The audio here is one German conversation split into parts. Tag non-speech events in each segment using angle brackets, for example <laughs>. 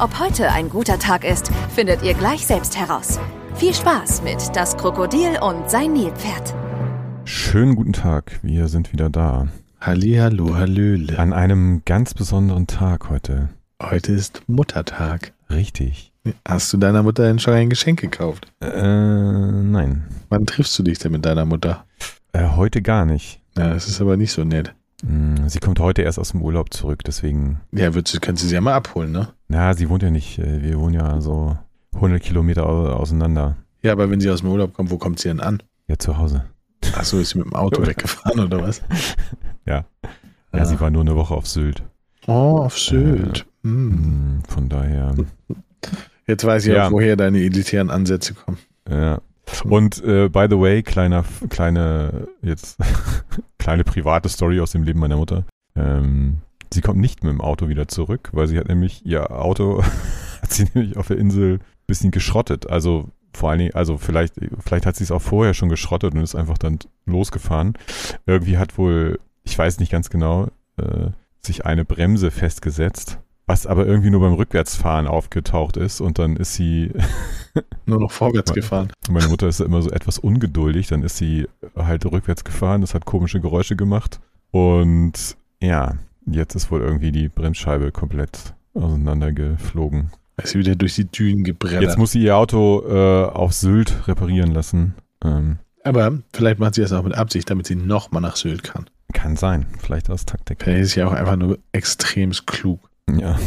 Ob heute ein guter Tag ist, findet ihr gleich selbst heraus. Viel Spaß mit Das Krokodil und sein Nilpferd. Schönen guten Tag, wir sind wieder da. Hallihallo, Hallöle. An einem ganz besonderen Tag heute. Heute ist Muttertag. Richtig. Hast du deiner Mutter denn schon ein Geschenk gekauft? Äh, nein. Wann triffst du dich denn mit deiner Mutter? Äh, heute gar nicht. Ja, das ist aber nicht so nett. Mm, Sie kommt heute erst aus dem Urlaub zurück, deswegen. Ja, du- kannst du sie ja mal abholen, ne? Na, sie wohnt ja nicht. äh, Wir wohnen ja so 100 Kilometer au- auseinander. Ja, aber wenn sie aus dem Urlaub kommt, wo kommt sie denn an? Ja, zu Hause. Ach so, ist sie mit dem Auto <laughs> weggefahren oder was? Ja. Ja, Ja. sie war nur eine Woche auf Sylt. Oh, auf Sylt. Hm. Mm, Von daher. Jetzt weiß ich Ja. auch, woher deine elitären Ansätze kommen. Ja. Und äh, by the way, kleiner, kleine, jetzt <laughs> kleine private Story aus dem Leben meiner Mutter. Ähm, sie kommt nicht mit dem Auto wieder zurück, weil sie hat nämlich ihr Auto <laughs> hat sie nämlich auf der Insel ein bisschen geschrottet. Also vor allen Dingen, also vielleicht, vielleicht hat sie es auch vorher schon geschrottet und ist einfach dann losgefahren. Irgendwie hat wohl, ich weiß nicht ganz genau, äh, sich eine Bremse festgesetzt, was aber irgendwie nur beim Rückwärtsfahren aufgetaucht ist und dann ist sie <laughs> Nur noch vorwärts gefahren. meine Mutter ist ja immer so etwas ungeduldig, dann ist sie halt rückwärts gefahren, das hat komische Geräusche gemacht. Und ja, jetzt ist wohl irgendwie die Bremsscheibe komplett auseinandergeflogen. Ist sie wieder durch die Dünen gebreddert. Jetzt muss sie ihr Auto äh, auf Sylt reparieren lassen. Ähm, aber vielleicht macht sie das auch mit Absicht, damit sie nochmal nach Sylt kann. kann sein, vielleicht aus Taktik. Vielleicht ist sie auch einfach nur extremst klug. Ja,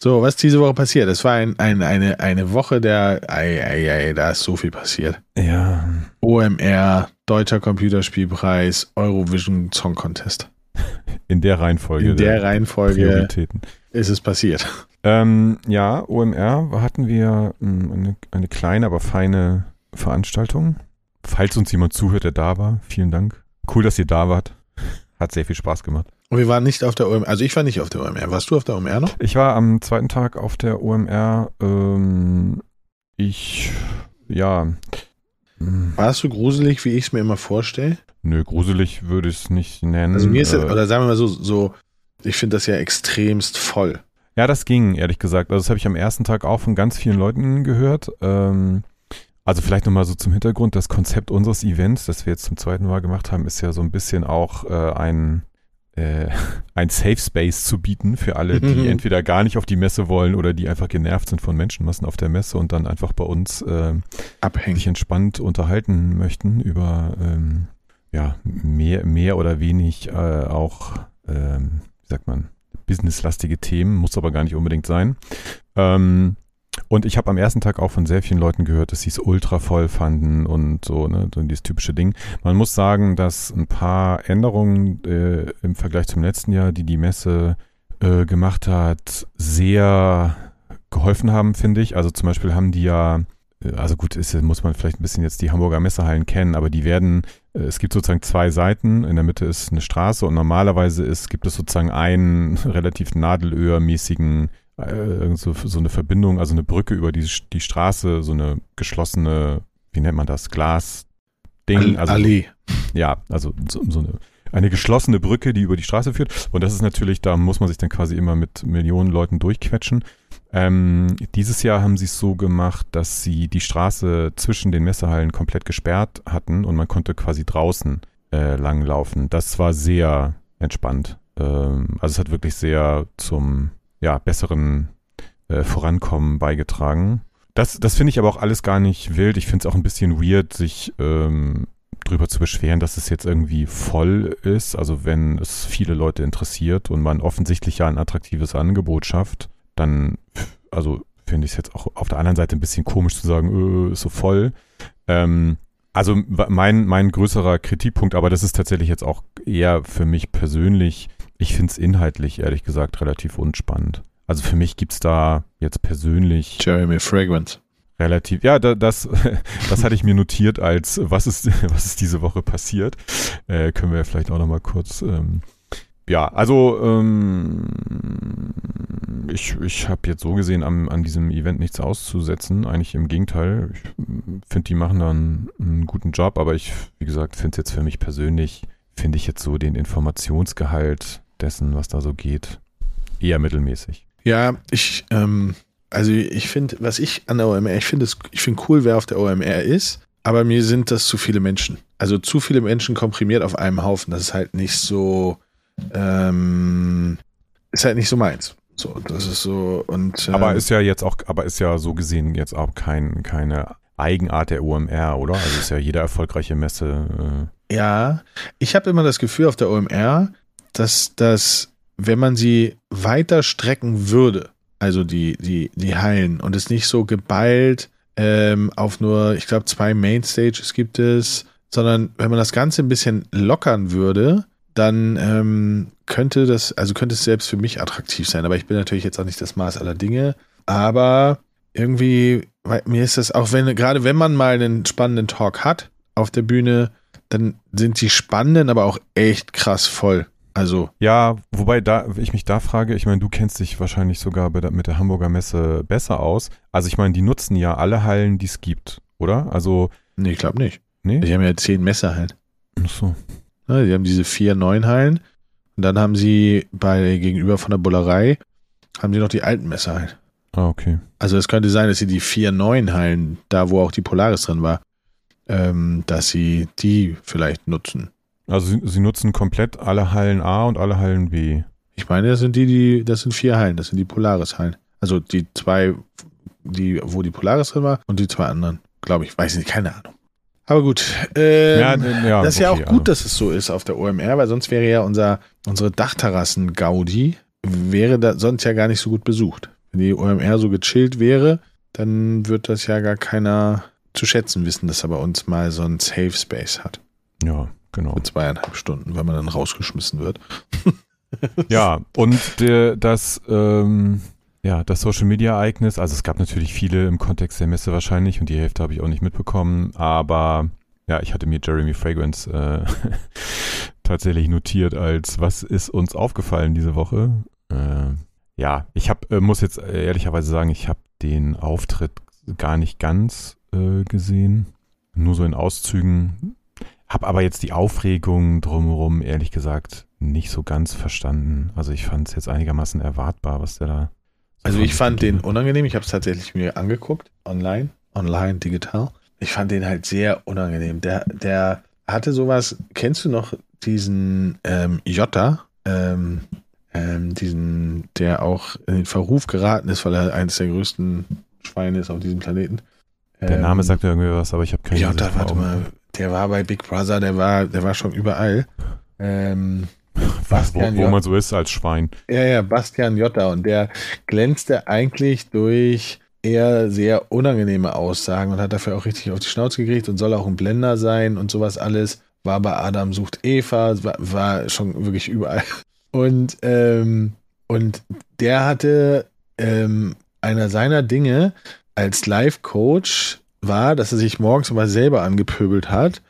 So, was ist diese Woche passiert? Es war ein, ein, eine, eine Woche der, ei, ei, ei, da ist so viel passiert. ja, OMR, Deutscher Computerspielpreis, Eurovision Song Contest. in der Reihenfolge In der Reihenfolge Prioritäten. ist es passiert. Ähm, ja, OMR hatten wir mh, eine, eine kleine, aber feine Veranstaltung. Falls uns jemand zuhört, der da war, vielen Dank. Cool, dass ihr da wart. Hat sehr viel Spaß gemacht. Und wir waren nicht auf der OMR, also ich war nicht auf der OMR. Warst du auf der OMR noch? Ich war am zweiten Tag auf der OMR. Ähm, ich, ja, mh, War es so gruselig, wie ich es mir immer vorstelle? nö, gruselig würde ich es nicht nennen. Also mir ist es, Äh, oder sagen wir mal so, so, ich finde das ja extremst voll. Ja, das ging, ehrlich gesagt. Also das habe ich am ersten Tag auch von ganz vielen Leuten gehört. Ähm, also vielleicht nochmal so zum Hintergrund, das Konzept unseres Events, das wir jetzt zum zweiten Mal gemacht haben, ist ja so ein bisschen auch äh, ein, äh, <laughs> ein Safe Space zu bieten für alle, die Mhm. entweder gar nicht auf die Messe wollen oder die einfach genervt sind von Menschenmassen auf der Messe und dann einfach bei uns äh, sich entspannt unterhalten möchten über ähm, ja, mehr, mehr oder wenig äh, auch, ähm, wie sagt man, businesslastige Themen, muss aber gar nicht unbedingt sein. Ähm, und ich habe am ersten Tag auch von sehr vielen Leuten gehört, dass sie es ultra voll fanden und so, ne, so dieses typische Ding. Man muss sagen, dass ein paar Änderungen äh, im Vergleich zum letzten Jahr, die die Messe äh, gemacht hat, sehr geholfen haben, finde ich. Also zum Beispiel haben die ja äh, also gut, ist, muss man vielleicht ein bisschen jetzt die Hamburger Messehallen kennen, aber die werden, äh, es gibt sozusagen zwei Seiten, in der Mitte ist eine Straße und normalerweise ist, gibt es sozusagen einen <laughs> relativ nadelöhrmäßigen, äh, so, so eine Verbindung, also eine Brücke über die, die Straße, so eine geschlossene, wie nennt man das, Glasding. Al- also Allee. ja, also so, so eine, eine geschlossene Brücke, die über die Straße führt. Und das ist natürlich, da muss man sich dann quasi immer mit Millionen Leuten durchquetschen. Ähm, dieses Jahr haben sie es so gemacht, dass sie die Straße zwischen den Messehallen komplett gesperrt hatten und man konnte quasi draußen äh, langlaufen. Das war sehr entspannt. Ähm, also es hat wirklich sehr zum ja, besseren äh, Vorankommen beigetragen. Das, das finde ich aber auch alles gar nicht wild. Ich finde es auch ein bisschen weird, sich ähm, drüber zu beschweren, dass es jetzt irgendwie voll ist. Also wenn es viele Leute interessiert und man offensichtlich ja ein attraktives Angebot schafft, dann, also finde ich es jetzt auch auf der anderen Seite ein bisschen komisch zu sagen, äh, ist so voll. Ähm, also mein, mein größerer Kritikpunkt, aber das ist tatsächlich jetzt auch eher für mich persönlich, ich finde es inhaltlich, ehrlich gesagt, relativ unspannend. Also für mich gibt es da jetzt persönlich Jeremy Fragrance. Relativ, ja, da, das, <laughs> das hatte ich mir notiert als, was ist, <laughs> was ist diese Woche passiert. Äh, können wir vielleicht auch nochmal kurz, ähm, ja, also ähm, ich, ich habe jetzt so gesehen am, an diesem Event nichts auszusetzen. Eigentlich im Gegenteil. Ich finde, die machen da einen, einen, guten Job, aber ich, wie gesagt, finde es jetzt für mich persönlich, finde ich jetzt so den Informationsgehalt dessen, was da so geht, eher mittelmäßig. Ja, ich, ähm, also ich finde, was ich an der OMR, ich finde es, ich finde cool, wer auf der OMR ist, aber mir sind das zu viele Menschen. Also zu viele Menschen komprimiert auf einem Haufen. Das ist halt nicht so, ähm, ist halt nicht so meins. So, das ist so und. Ähm, aber ist ja jetzt auch, aber ist ja so gesehen jetzt auch kein, keine Eigenart der OMR, oder? Also ist ja jede erfolgreiche Messe. Äh ja, ich habe immer das Gefühl auf der OMR, dass das, wenn man sie weiter strecken würde, also die, die, die Hallen und es nicht so geballt ähm, auf nur, ich glaube, zwei Mainstages gibt es, sondern wenn man das Ganze ein bisschen lockern würde, dann ähm, könnte das, also könnte es selbst für mich attraktiv sein. Aber ich bin natürlich jetzt auch nicht das Maß aller Dinge. Aber irgendwie, mir ist das, auch wenn, gerade wenn man mal einen spannenden Talk hat auf der Bühne, dann sind die spannenden, aber auch echt krass voll. Also. Ja, wobei da, ich mich da frage, ich meine, du kennst dich wahrscheinlich sogar mit der Hamburger Messe besser aus. Also ich meine, die nutzen ja alle Hallen, die es gibt, oder? Also. Nee, ich glaube nicht. Nee? Die haben ja zehn Messehallen. Ach so. Ja, die haben diese vier neuen Hallen. Und dann haben sie bei gegenüber von der Bullerei, haben sie noch die alten Messehallen. Ah, okay. Also es könnte sein, dass sie die vier neuen Hallen, da wo auch die Polaris drin war, ähm, dass sie die vielleicht nutzen. Also sie, sie, nutzen komplett alle Hallen A und alle Hallen B. Ich meine, das sind die, die, das sind vier Hallen, das sind die Polaris-Hallen. Also die zwei, die, wo die Polaris drin war und die zwei anderen. Glaube ich, weiß nicht, keine Ahnung. Aber gut, ähm, ja, ja, das ist okay, ja auch gut, also. dass es so ist auf der OMR, weil sonst wäre ja unser, unsere Dachterrassen-Gaudi, wäre da sonst ja gar nicht so gut besucht. Wenn die OMR so gechillt wäre, dann wird das ja gar keiner zu schätzen wissen, dass er bei uns mal so ein Safe Space hat. Ja, Genau. Für zweieinhalb Stunden, wenn man dann rausgeschmissen wird. <laughs> ja, und der, das, ähm, ja, das Social Media Ereignis, also es gab natürlich viele im Kontext der Messe wahrscheinlich und die Hälfte habe ich auch nicht mitbekommen, aber ja, ich hatte mir Jeremy Fragrance äh, <laughs> tatsächlich notiert als was ist uns aufgefallen diese Woche. Äh, ja, ich habe äh, muss jetzt ehrlicherweise sagen, ich habe den Auftritt gar nicht ganz äh, gesehen, nur so in Auszügen. Hab aber jetzt die Aufregung drumherum, ehrlich gesagt, nicht so ganz verstanden. Also ich fand es jetzt einigermaßen erwartbar, was der da. So also ich fand den unangenehm. Ich habe es tatsächlich mir angeguckt, online, online, digital. Ich fand den halt sehr unangenehm. Der, der hatte sowas. Kennst du noch diesen ähm, Jota? Ähm, ähm, diesen, der auch in den Verruf geraten ist, weil er eines der größten Schweine ist auf diesem Planeten. Der Name ähm, sagt mir irgendwie was, aber ich habe keine Jota, warte mal, der war bei Big Brother, der war, der war schon überall. Ähm, wo, wo man so ist als Schwein. Ja, ja, Bastian Jotta. Und der glänzte eigentlich durch eher sehr unangenehme Aussagen und hat dafür auch richtig auf die Schnauze gekriegt und soll auch ein Blender sein und sowas alles. War bei Adam sucht Eva, war, war schon wirklich überall. Und, ähm, und der hatte ähm, einer seiner Dinge als Life-Coach war, dass er sich morgens immer selber angepöbelt hat.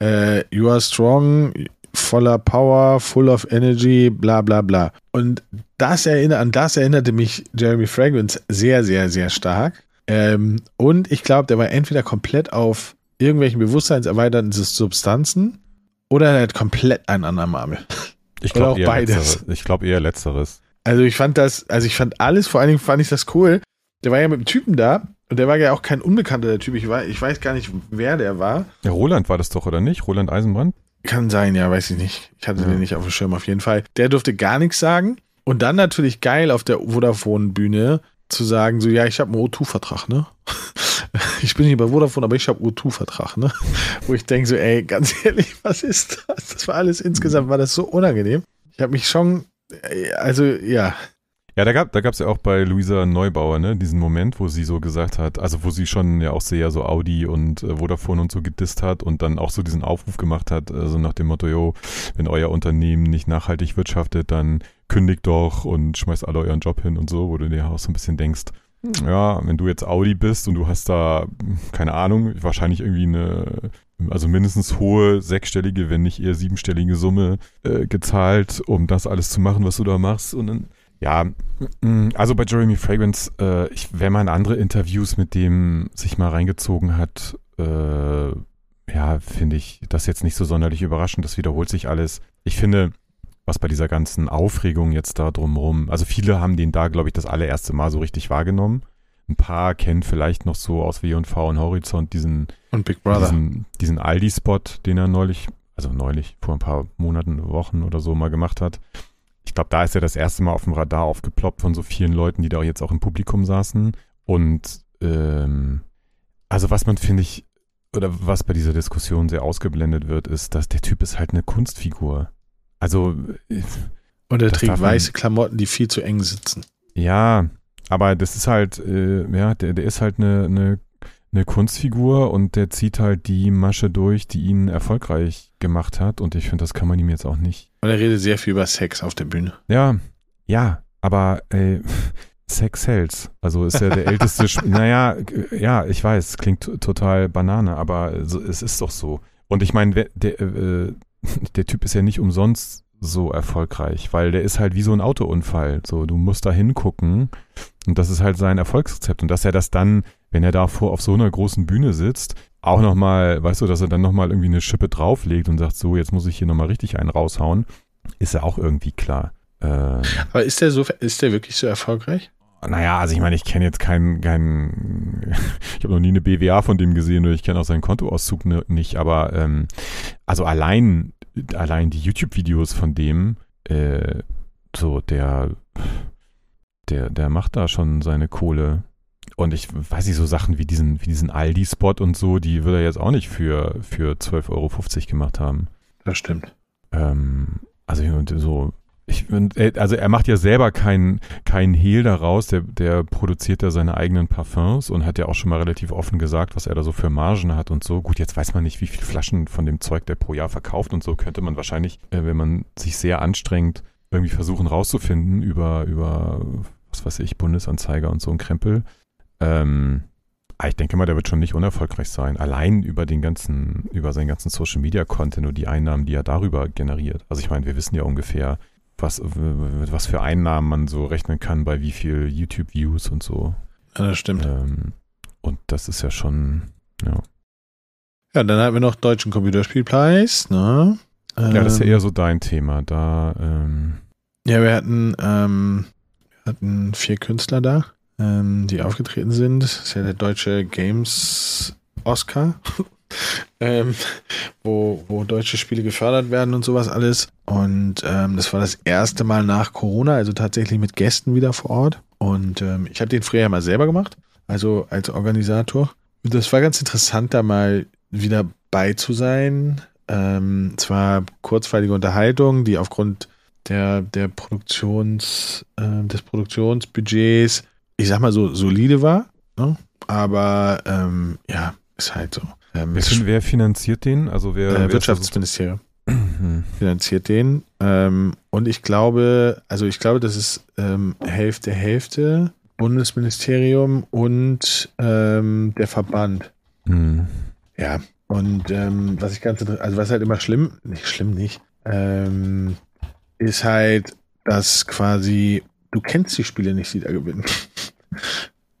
Äh, you are strong, voller Power, full of energy, bla bla bla. Und das erinnert, an das erinnerte mich Jeremy Fragrance sehr, sehr, sehr stark. Ähm, und ich glaube, der war entweder komplett auf irgendwelchen bewusstseinserweiternden Substanzen oder er hat komplett einen anderen Marmel. Ich glaube eher beides. Letzteres. Ich glaube eher letzteres. Also ich fand das, also ich fand alles, vor allen Dingen fand ich das cool. Der war ja mit dem Typen da, und der war ja auch kein unbekannter der Typ. Ich, war, ich weiß gar nicht, wer der war. Ja, Roland war das doch, oder nicht? Roland Eisenbrand? Kann sein, ja, weiß ich nicht. Ich hatte ja. den nicht auf dem Schirm auf jeden Fall. Der durfte gar nichts sagen. Und dann natürlich geil auf der Vodafone-Bühne zu sagen, so, ja, ich habe einen O2-Vertrag, ne? <laughs> Ich bin nicht bei Vodafone, aber ich habe O2-Vertrag, ne? <laughs> Wo ich denke so, ey, ganz <laughs> ehrlich, was ist das? Das war alles insgesamt, war das so unangenehm. Ich habe mich schon, also, ja, ja, da gab da gab's ja auch bei Luisa Neubauer, ne, diesen Moment, wo sie so gesagt hat, also wo sie schon ja auch sehr so Audi und äh, Vodafone und so gedisst hat und dann auch so diesen Aufruf gemacht hat, also nach dem Motto, jo, wenn euer Unternehmen nicht nachhaltig wirtschaftet, dann kündigt doch und schmeißt alle euren Job hin und so, wo du dir auch so ein bisschen denkst, ja, wenn du jetzt Audi bist und du hast da, keine Ahnung, wahrscheinlich irgendwie eine, also mindestens hohe sechsstellige, wenn nicht eher siebenstellige Summe äh, gezahlt, um das alles zu machen, was du da machst. Und dann, ja, mm, also bei Jeremy Fragrance, äh, ich, wenn man andere Interviews mit dem sich mal reingezogen hat, äh, ja, finde ich das jetzt nicht so sonderlich überraschend. Das wiederholt sich alles. Ich finde, was bei dieser ganzen Aufregung jetzt da drumherum, also viele haben den da, glaube ich, das allererste Mal so richtig wahrgenommen. Ein paar kennen vielleicht noch so aus W&V und Horizont diesen, Und Big Brother. diesen, diesen Aldi-Spot, den er neulich, also neulich, vor ein paar Monaten, Wochen oder so mal gemacht hat. Ich glaube, da ist er das erste Mal auf dem Radar aufgeploppt von so vielen Leuten, die da jetzt auch im Publikum saßen. Und ähm, also was man, finde ich, oder was bei dieser Diskussion sehr ausgeblendet wird, ist, dass der Typ ist halt eine Kunstfigur. Also, äh, Und er trägt weiße Klamotten, die viel zu eng sitzen. ja, aber das ist halt, äh, ja, der, der ist halt eine, eine, eine Kunstfigur und der zieht halt die Masche durch, die ihn erfolgreich gemacht hat. Und ich finde, das kann man ihm jetzt auch nicht. Und er redet sehr viel über Sex auf der Bühne. Ja, ja, aber äh, <laughs> Sex sells. Also ist er der <laughs> älteste. Sp naja, ja, ich weiß, klingt total Banane, aber es ist doch so. Und ich meine, der, äh, <laughs> der Typ ist ja nicht umsonst so erfolgreich, weil der ist halt wie so ein Autounfall. So, du musst da hingucken und das ist halt sein Erfolgsrezept. Und dass er das dann, wenn er davor auf so einer großen Bühne sitzt, auch nochmal, weißt du, dass er dann nochmal irgendwie eine Schippe drauflegt und sagt, so, jetzt muss ich hier nochmal richtig einen raushauen, ist ja auch irgendwie klar. Äh, Aber ist der so, ist der wirklich so erfolgreich? naja, also ich meine, ich kenne jetzt keinen, keinen <laughs> ich habe noch nie eine BWA von dem gesehen oder ich kenne auch seinen Kontoauszug ne, nicht, aber ähm, also allein, allein die YouTube-Videos von dem, äh, so der, der, der macht da schon seine Kohle. Und ich weiß nicht, so Sachen wie diesen, wie diesen Aldi-Spot und so, die würde er jetzt auch nicht für, für 12,50 Euro gemacht haben. Das stimmt. Ähm, also so, ich, er- also er macht ja selber keinen keinen Hehl daraus, der, der produziert ja seine eigenen Parfums und hat ja auch schon mal relativ offen gesagt, was er da so für Margen hat und so. Gut, jetzt weiß man nicht, wie viele Flaschen von dem Zeug der pro Jahr verkauft und so könnte man wahrscheinlich, äh, wenn man sich sehr anstrengt, irgendwie versuchen rauszufinden über, über, was weiß ich, Bundesanzeiger und so ein Krempel. Ähm, aber ich denke mal, der wird schon nicht unerfolgreich sein. Allein über den ganzen, über seinen ganzen Social Media Content und die Einnahmen, die er darüber generiert. Also ich meine, wir wissen ja ungefähr, was, was für Einnahmen man so rechnen kann bei wie viel YouTube-Views und so. Ja, das stimmt. Ähm, und das ist ja schon, ja. Ja, dann hatten wir noch Deutschen Computerspielpreis, ne? Ja, das ist ja Ähm, eher so dein Thema. Da, ähm, Ja, wir hatten, ähm, wir hatten vier Künstler da, ähm, die aufgetreten sind. Das ist ja der deutsche Games Oscar, <laughs> ähm, wo, wo deutsche Spiele gefördert werden und sowas alles. Und ähm, das war das erste Mal nach Corona, also tatsächlich mit Gästen wieder vor Ort. Und ähm, ich habe den früher mal selber gemacht, also als Organisator. Und das war ganz interessant, da mal wieder bei zu sein. Ähm, zwar kurzweilige Unterhaltung, die aufgrund der, der Produktions, äh, des Produktionsbudgets, ich sag mal so, solide war. Ne? Aber ähm, ja, ist halt so. Ähm, wer, wer finanziert den? Also wer, äh, ist Wirtschaftsministerium finanziert den. Ähm, und ich glaube, also ich glaube, das ist ähm, Hälfte, Hälfte. Bundesministerium und ähm, der Verband. Hm. Ja. Und ähm, was ich ganz also was halt immer schlimm, nicht schlimm nicht, ähm, ist halt, dass quasi du kennst die Spiele nicht, die da gewinnen.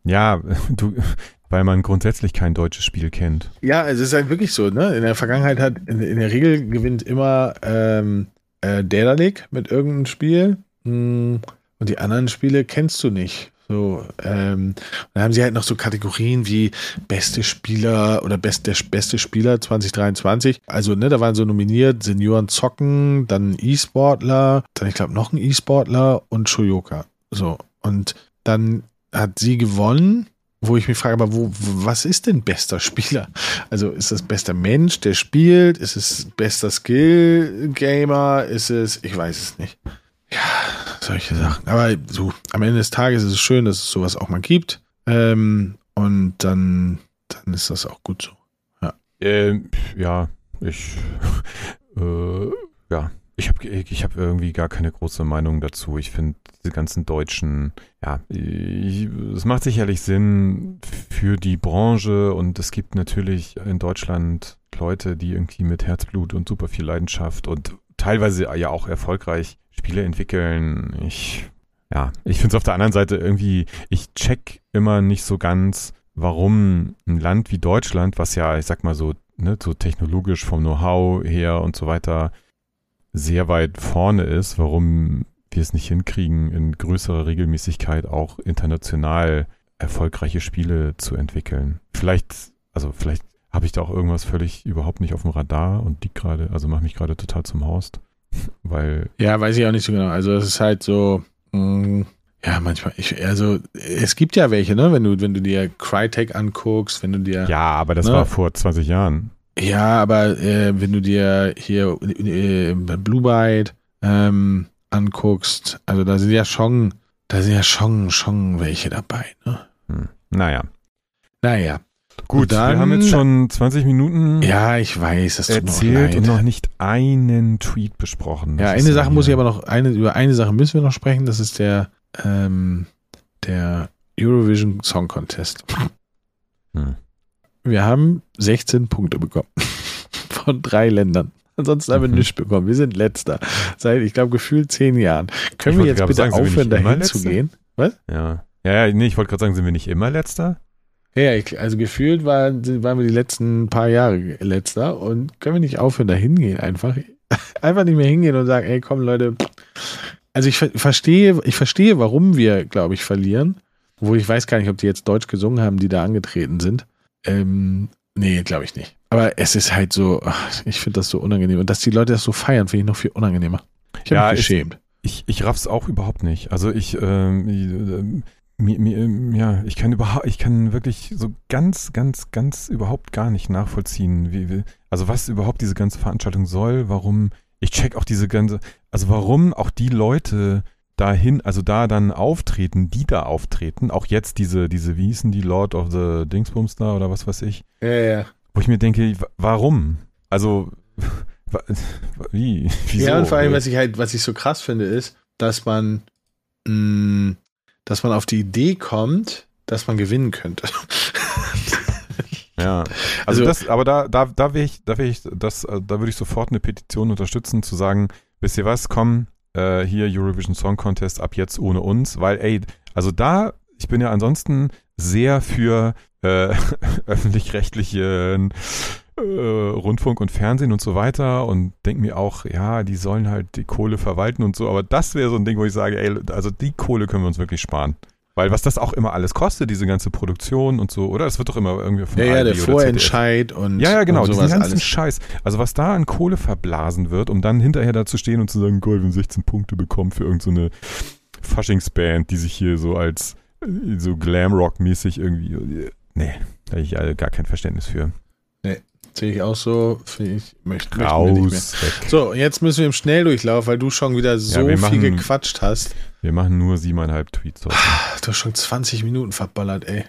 Ja, <laughs> du, weil man grundsätzlich kein deutsches Spiel kennt. Ja, es ist halt wirklich so, ne? In der Vergangenheit hat, in, in der Regel gewinnt immer ähm, äh, Daedalic mit irgendeinem Spiel. Mm, Und die anderen Spiele kennst du nicht. So, ähm, dann haben sie halt noch so Kategorien wie beste Spieler oder best, der beste Spieler 2023. Also, ne, da waren so nominiert Senioren zocken, dann E-Sportler, dann ich glaube noch ein E-Sportler und Shoyoka. So, und dann hat sie gewonnen wo ich mich frage, aber wo, was ist denn bester Spieler? Also ist das bester Mensch, der spielt? Ist es bester Skill-Gamer? Ist es, ich weiß es nicht. Ja, solche Sachen. Aber so, am Ende des Tages ist es schön, dass es sowas auch mal gibt. Ähm, und dann, dann ist das auch gut so. Ähm, ja, ich, <laughs> äh, ja, Ich habe ich hab irgendwie gar keine große Meinung dazu. Ich finde diese ganzen deutschen, ja, es macht sicherlich Sinn für die Branche und es gibt natürlich in Deutschland Leute, die irgendwie mit Herzblut und super viel Leidenschaft und teilweise ja auch erfolgreich Spiele entwickeln. Ich, ja, ich finde es auf der anderen Seite irgendwie, ich check immer nicht so ganz, warum ein Land wie Deutschland, was ja, ich sag mal so, ne, so technologisch vom Know-how her und so weiter sehr weit vorne ist, warum wir es nicht hinkriegen, in größerer Regelmäßigkeit auch international erfolgreiche Spiele zu entwickeln. Vielleicht, also vielleicht habe ich da auch irgendwas völlig überhaupt nicht auf dem Radar und die gerade, also mache mich gerade total zum Horst, weil. Ja, weiß ich auch nicht so genau. Also es ist halt so, mh, mm, ja, manchmal, ich, also es gibt ja welche, ne, wenn du, wenn du dir Crytek anguckst, wenn du dir. Ja, aber das ne? war vor 20 Jahren. Ja, aber äh, wenn du dir hier äh, Blue Byte ähm, anguckst, also da sind ja schon, da sind ja schon, schon welche dabei, ne? Hm. Naja. Naja. Gut, dann, wir haben jetzt schon 20 Minuten ja, ich weiß, das erzählt und noch nicht einen Tweet besprochen. Das ja, eine Sache muss ich aber noch, eine, über eine Sache müssen wir noch sprechen, das ist der, ähm, der Eurovision Song Contest. Hm. Wir haben 16 Punkte bekommen <laughs> von drei Ländern. Ansonsten haben wir mhm. nichts bekommen. Wir sind letzter. Seit, ich glaube, gefühlt zehn Jahren. Können wir jetzt bitte sagen, aufhören, dahin zu gehen? Was? Ja. Ja, ja nee, ich wollte gerade sagen, sind wir nicht immer letzter? Ja, ich, also gefühlt waren, waren wir die letzten paar Jahre letzter und können wir nicht aufhören, da hingehen einfach. <laughs> Einfach nicht mehr hingehen und sagen, ey, komm Leute. Also ich verstehe, ich verstehe, warum wir, glaube ich, verlieren. Obwohl ich weiß gar nicht, ob die jetzt Deutsch gesungen haben, die da angetreten sind. Ähm, nee, glaube ich nicht. Aber es ist halt so, ich finde das so unangenehm. Und dass die Leute das so feiern, finde ich noch viel unangenehmer. Ich habe ja, mich geschämt. Ich, ich raff's auch überhaupt nicht. Also ich, ähm, mir, mir, ja, ich kann überhaupt, ich kann wirklich so ganz, ganz, ganz überhaupt gar nicht nachvollziehen, wie, wie, also was überhaupt diese ganze Veranstaltung soll, warum, ich check auch diese ganze, also warum auch die Leute dahin, also da dann auftreten, die da auftreten, auch jetzt diese, diese, wie hießen die Lord of the Dingsbums da oder was weiß ich. Ja, ja. Wo ich mir denke, warum? Also, wie? Wieso? Ja, und vor allem, was ich halt, was ich so krass finde, ist, dass man, mh, mm, dass man auf die Idee kommt, dass man gewinnen könnte. <laughs> Ja, also, also das, aber da, da, da wäre ich, da wäre ich, das, da würde ich sofort eine Petition unterstützen, zu sagen, wisst ihr was, komm, äh, hier Eurovision Song Contest ab jetzt ohne uns, weil, ey, also da, ich bin ja ansonsten sehr für äh, <laughs> öffentlich-rechtlichen äh, Rundfunk und Fernsehen und so weiter und denke mir auch, ja, die sollen halt die Kohle verwalten und so, aber das wäre so ein Ding, wo ich sage, ey, also die Kohle können wir uns wirklich sparen. Weil was das auch immer alles kostet, diese ganze Produktion und so, oder? Das wird doch immer irgendwie von Ja, ja, der Vorentscheid und Ja, ja, genau, diesen ganzen alles. Scheiß. Also was da an Kohle verblasen wird, um dann hinterher da zu stehen und zu sagen, Gold, wir haben 16 Punkte bekommen für irgendeine so Faschingsband, die sich hier so als äh, so Glamrock-mäßig irgendwie. Nee, da habe ich also gar kein Verständnis für. Nee. Sehe ich auch so. Ich möchte, Raus, nicht mehr. So, jetzt müssen wir im Schnelldurchlauf, weil du schon wieder so ja, viel machen, gequatscht hast. Wir machen nur siebeneinhalb Tweets heute. Du hast schon 20 Minuten verballert, ey.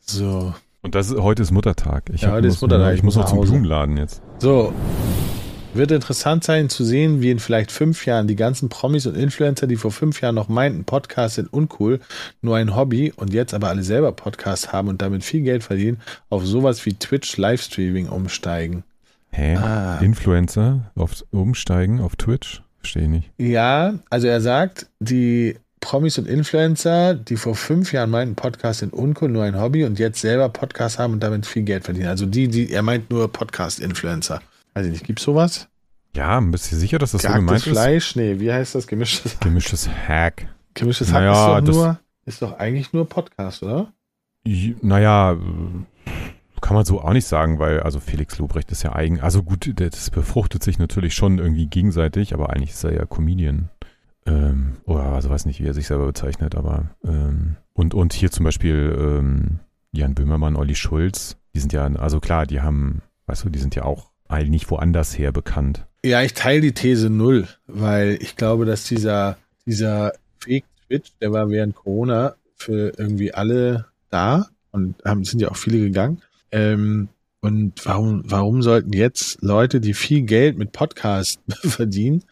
So. Und das ist, heute ist Muttertag. Ich ja, heute ist Muttertag. ich muss noch zum Blumenladen jetzt. So. Wird interessant sein zu sehen, wie in vielleicht fünf Jahren die ganzen Promis und Influencer, die vor fünf Jahren noch meinten, Podcasts sind uncool, nur ein Hobby und jetzt aber alle selber Podcasts haben und damit viel Geld verdienen, auf sowas wie Twitch Livestreaming umsteigen. Hä? Ah. Influencer auf, umsteigen auf Twitch? Verstehe ich nicht. Ja, also er sagt, die Promis und Influencer, die vor fünf Jahren meinten, Podcasts sind uncool, nur ein Hobby und jetzt selber Podcasts haben und damit viel Geld verdienen. Also die, die, er meint nur Podcast-Influencer. Weiß ich nicht, gibt's sowas? Ja, bist du sicher, dass das Gehacktes so gemeint ist? Fleisch? Nee, wie heißt das? Gemischtes Hack. Gemischtes Hack. Gemischtes Hack naja, ist, doch nur, ist doch eigentlich nur Podcast, oder? Naja, kann man so auch nicht sagen, weil, also Felix Lobrecht ist ja eigen, also gut, das befruchtet sich natürlich schon irgendwie gegenseitig, aber eigentlich ist er ja Comedian. Ähm, oder also weiß nicht, wie er sich selber bezeichnet, aber ähm, und, und hier zum Beispiel ähm, Jan Böhmermann, Olli Schulz, die sind ja, also klar, die haben, weißt du, die sind ja auch eigentlich woanders her bekannt. Ja, ich teile die These null, weil ich glaube, dass dieser, dieser Fake-Twitch, der war während Corona für irgendwie alle da und haben, sind ja auch viele gegangen. Ähm, Und warum, warum sollten jetzt Leute, die viel Geld mit Podcasts <laughs> verdienen,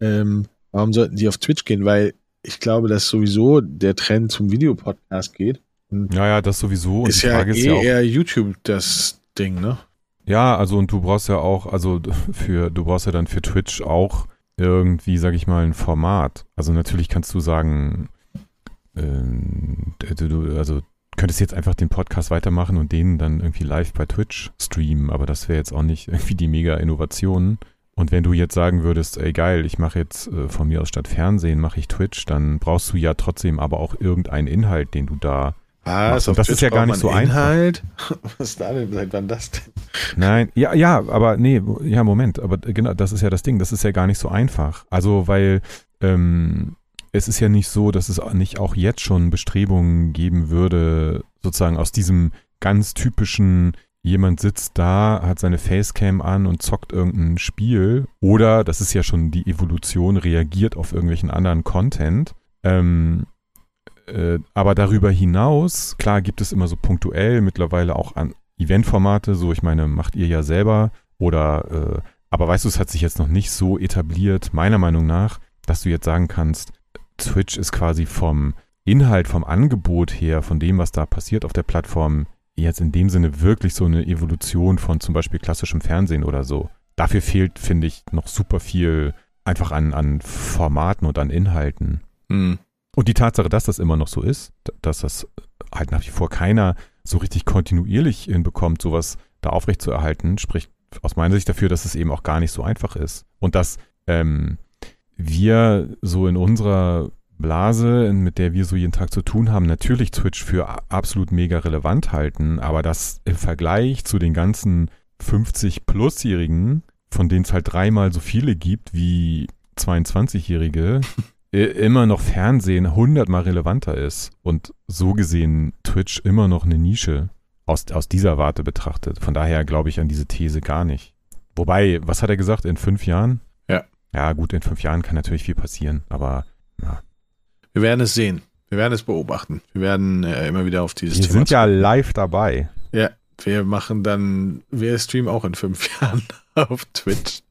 ähm, warum sollten die auf Twitch gehen? Weil ich glaube, dass sowieso der Trend zum Videopodcast geht. Und naja, das sowieso. Und ist ja eh ist ja eher YouTube das Ding, ne? Ja, also und du brauchst ja auch, also für, du brauchst ja dann für Twitch auch irgendwie, sag ich mal, ein Format. Also natürlich kannst du sagen, ähm, du, also könntest jetzt einfach den Podcast weitermachen und den dann irgendwie live bei Twitch streamen, aber das wäre jetzt auch nicht <laughs> irgendwie die mega Innovation. Und wenn du jetzt sagen würdest, ey geil, ich mache jetzt äh, von mir aus statt Fernsehen, mache ich Twitch, dann brauchst du ja trotzdem aber auch irgendeinen Inhalt, den du da was? Das Twitch ist ja gar nicht so Inhalt? einfach. <laughs> Was ist da denn? Seit wann das denn? Nein, ja, ja, aber nee, ja, Moment, aber genau, das ist ja das Ding, das ist ja gar nicht so einfach. Also, weil ähm, es ist ja nicht so, dass es nicht auch jetzt schon Bestrebungen geben würde, sozusagen aus diesem ganz typischen jemand sitzt da, hat seine Facecam an und zockt irgendein Spiel. Oder, das ist ja schon die Evolution, reagiert auf irgendwelchen anderen Content. Ähm, äh, aber darüber hinaus, klar gibt es immer so punktuell mittlerweile auch an Eventformate, so ich meine, macht ihr ja selber. Oder, äh, aber weißt du, es hat sich jetzt noch nicht so etabliert, meiner Meinung nach, dass du jetzt sagen kannst, Twitch ist quasi vom Inhalt, vom Angebot her, von dem, was da passiert auf der Plattform, jetzt in dem Sinne wirklich so eine Evolution von zum Beispiel klassischem Fernsehen oder so. Dafür fehlt, finde ich, noch super viel einfach an, an Formaten und an Inhalten. Mhm. Und die Tatsache, dass das immer noch so ist, dass das halt nach wie vor keiner so richtig kontinuierlich hinbekommt, sowas da aufrechtzuerhalten, spricht aus meiner Sicht dafür, dass es eben auch gar nicht so einfach ist. Und dass ähm, wir so in unserer Blase, mit der wir so jeden Tag zu tun haben, natürlich Twitch für absolut mega relevant halten, aber das im Vergleich zu den ganzen 50-Plus-Jährigen, von denen es halt dreimal so viele gibt wie 22-Jährige, <laughs> immer noch Fernsehen hundertmal relevanter ist und so gesehen Twitch immer noch eine Nische aus, aus dieser Warte betrachtet. Von daher glaube ich an diese These gar nicht. Wobei, was hat er gesagt, in fünf Jahren? Ja, gut, in fünf Jahren kann natürlich viel passieren, aber ja. Wir werden es sehen. Wir werden es beobachten. Wir werden äh, immer wieder auf dieses wir Thema. Wir sind ja live dabei. Ja, wir machen dann, wir streamen auch in fünf <laughs> Jahren auf Twitch.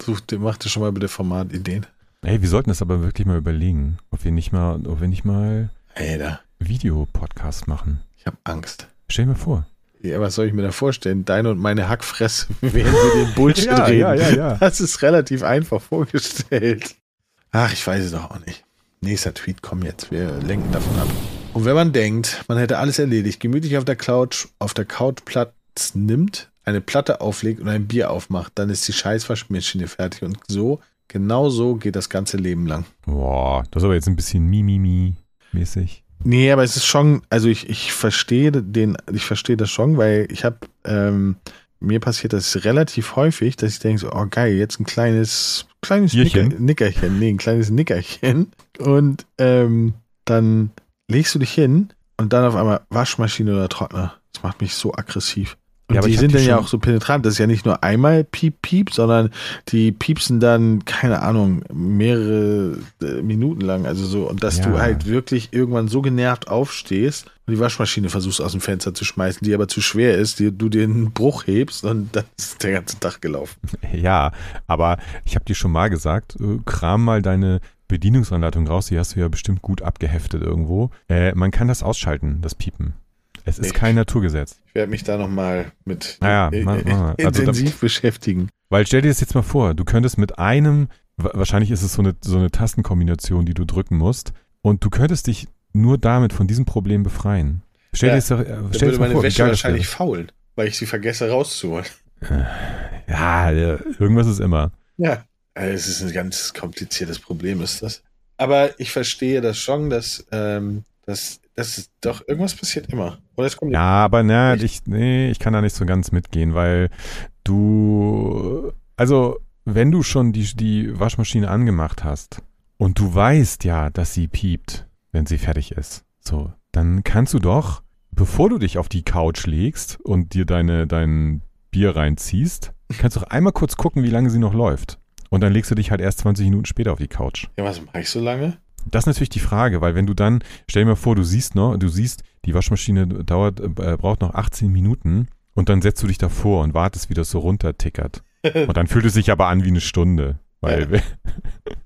Such, mach dir schon mal bitte Formatideen. Ey, wir sollten das aber wirklich mal überlegen, ob wir nicht mal, ob wir nicht mal Alter. Videopodcast machen. Ich habe Angst. Stell mal vor. Ja, was soll ich mir da vorstellen? Deine und meine Hackfresse, <laughs> während wir den Bullshit <laughs> ja, reden. Ja, ja, ja. Das ist relativ einfach vorgestellt. Ach, ich weiß es doch auch nicht. Nächster Tweet, komm jetzt, wir lenken davon ab. Und wenn man denkt, man hätte alles erledigt, gemütlich auf der Couch, auf der Couch Platz nimmt, eine Platte auflegt und ein Bier aufmacht, dann ist die Scheißwaschmaschine fertig. Und so, genau so geht das ganze Leben lang. Boah, das ist aber jetzt ein bisschen Mimimi-mäßig. Nee, aber es ist schon, also ich, ich verstehe den, ich verstehe das schon, weil ich habe, ähm, mir passiert das relativ häufig, dass ich denke so, oh geil, jetzt ein kleines, kleines Nicker, Nickerchen, nee, ein kleines Nickerchen. Und ähm, dann legst du dich hin und dann auf einmal Waschmaschine oder Trockner. Das macht mich so aggressiv. Und ja, die sind dann ja auch so penetrant. Das ist ja nicht nur einmal Piep, Piep, sondern die piepsen dann, keine Ahnung, mehrere äh, Minuten lang. Also so, und dass ja. du halt wirklich irgendwann so genervt aufstehst und die Waschmaschine versuchst aus dem Fenster zu schmeißen, die aber zu schwer ist, die, du den Bruch hebst und dann <laughs> ist der ganze Tag gelaufen. <laughs> Ja, aber ich habe dir schon mal gesagt, äh, kram mal deine Bedienungsanleitung raus, die hast du ja bestimmt gut abgeheftet irgendwo. Äh, man kann das ausschalten, das Piepen. Es ist kein Naturgesetz. Ich werde mich da nochmal mit naja, mal, mal. Also intensiv da, beschäftigen. Weil stell dir das jetzt mal vor, du könntest mit einem, wahrscheinlich ist es so eine, so eine Tastenkombination, die du drücken musst, und du könntest dich nur damit von diesem Problem befreien. Stell ja, dir das, äh, stell würde meine vor, Wäsche wahrscheinlich faulen, weil ich sie vergesse rauszuholen. Ja, irgendwas ist immer. Ja, also es ist ein ganz kompliziertes Problem, ist das. Aber ich verstehe das schon, dass, ähm, dass das ist doch, irgendwas passiert immer. Oder es kommt ja, aber ne, ich, nee, ich kann da nicht so ganz mitgehen, weil du, also, wenn du schon die, die Waschmaschine angemacht hast und du weißt ja, dass sie piept, wenn sie fertig ist, so, dann kannst du doch, bevor du dich auf die Couch legst und dir deine, dein Bier reinziehst, kannst du doch einmal kurz gucken, wie lange sie noch läuft. Und dann legst du dich halt erst 20 Minuten später auf die Couch. Ja, was mache ich so lange? Das ist natürlich die Frage, weil wenn du dann, stell dir mal vor, du siehst noch, du siehst, die Waschmaschine dauert, äh, braucht noch 18 Minuten Und dann setzt du dich davor und wartest, wie das so runtertickert. <laughs> Und dann fühlt es sich aber an wie eine Stunde. Weil ja.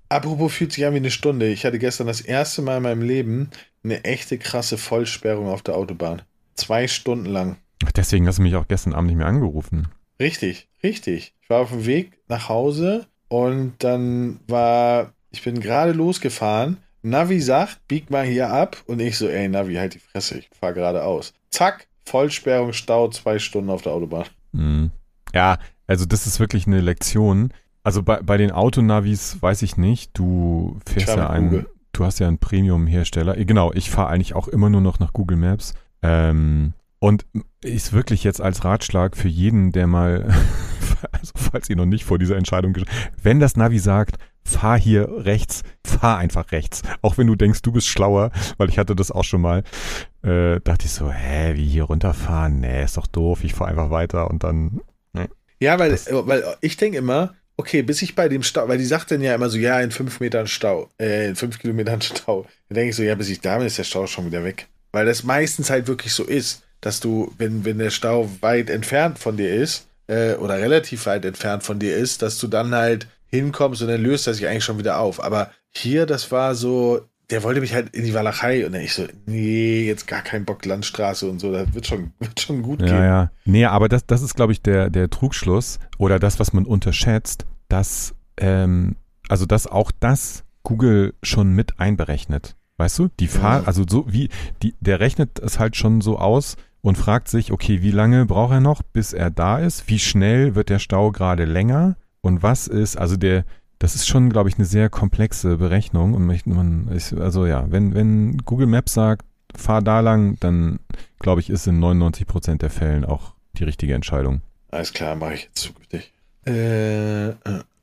Apropos fühlt sich an wie eine Stunde. Ich hatte gestern das erste Mal in meinem Leben eine echte krasse Vollsperrung auf der Autobahn. Zwei Stunden lang. Deswegen hast du mich auch gestern Abend nicht mehr angerufen. Richtig, richtig. Ich war auf dem Weg nach Hause und dann war, ich bin gerade losgefahren. Navi sagt, bieg mal hier ab. Und ich so, ey, Navi, halt die Fresse, ich fahr geradeaus. Zack, Vollsperrung, Stau, zwei Stunden auf der Autobahn. Mhm. Ja, also das ist wirklich eine Lektion. Also bei, bei den Autonavis weiß ich nicht, du fährst ja einen, du hast ja einen Premium-Hersteller. Genau, ich fahre eigentlich auch immer nur noch nach Google Maps. Ähm, und ist wirklich jetzt als Ratschlag für jeden, der mal, <laughs> also falls ihr noch nicht vor dieser Entscheidung, wenn das Navi sagt, fahr hier rechts, fahr einfach rechts. Auch wenn du denkst, du bist schlauer, weil ich hatte das auch schon mal, äh, dachte ich so, hä, wie hier runterfahren? Nee, ist doch doof, ich fahr einfach weiter und dann. Nee. Ja, weil, weil ich denke immer, okay, bis ich bei dem Stau, weil die sagt dann ja immer so, ja, in fünf Metern Stau, äh, in fünf Kilometern Stau. Dann denke ich so, ja, bis ich da bin, ist der Stau schon wieder weg. Weil das meistens halt wirklich so ist dass du, wenn, wenn der Stau weit entfernt von dir ist, äh, oder relativ weit entfernt von dir ist, dass du dann halt hinkommst und dann löst er sich eigentlich schon wieder auf. Aber hier, das war so, der wollte mich halt in die Walachei und dann ich so, nee, jetzt gar kein Bock, Landstraße und so, das wird schon, <laughs> wird schon gut ja, gehen. Ja, nee, aber das, das ist, glaube ich, der, der Trugschluss oder das, was man unterschätzt, dass, ähm, also dass auch das Google schon mit einberechnet. Weißt du, die Fahr, also so wie, die, der rechnet es halt schon so aus, und fragt sich, okay, wie lange braucht er noch, bis er da ist? Wie schnell wird der Stau gerade länger? Und was ist, also der, das ist schon, glaube ich, eine sehr komplexe Berechnung. Und man, also ja, wenn, wenn Google Maps sagt, fahr da lang, dann glaube ich, ist in 99 Prozent der Fällen auch die richtige Entscheidung. Alles klar, mache ich jetzt zukünftig. Äh, äh,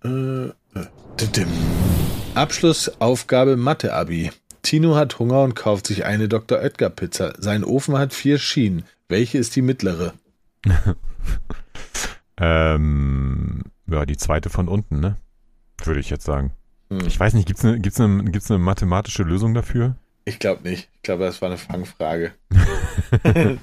äh, äh. Abschlussaufgabe Mathe-Abi. Tino hat Hunger und kauft sich eine Dr. Oetker Pizza. Sein Ofen hat vier Schienen. Welche ist die mittlere? <laughs> ähm, ja, die zweite von unten, ne? Würde ich jetzt sagen. Hm. Ich weiß nicht, gibt es eine, gibt's eine, gibt's eine mathematische Lösung dafür? Ich glaube nicht. Ich glaube, das war eine Fangfrage. <laughs>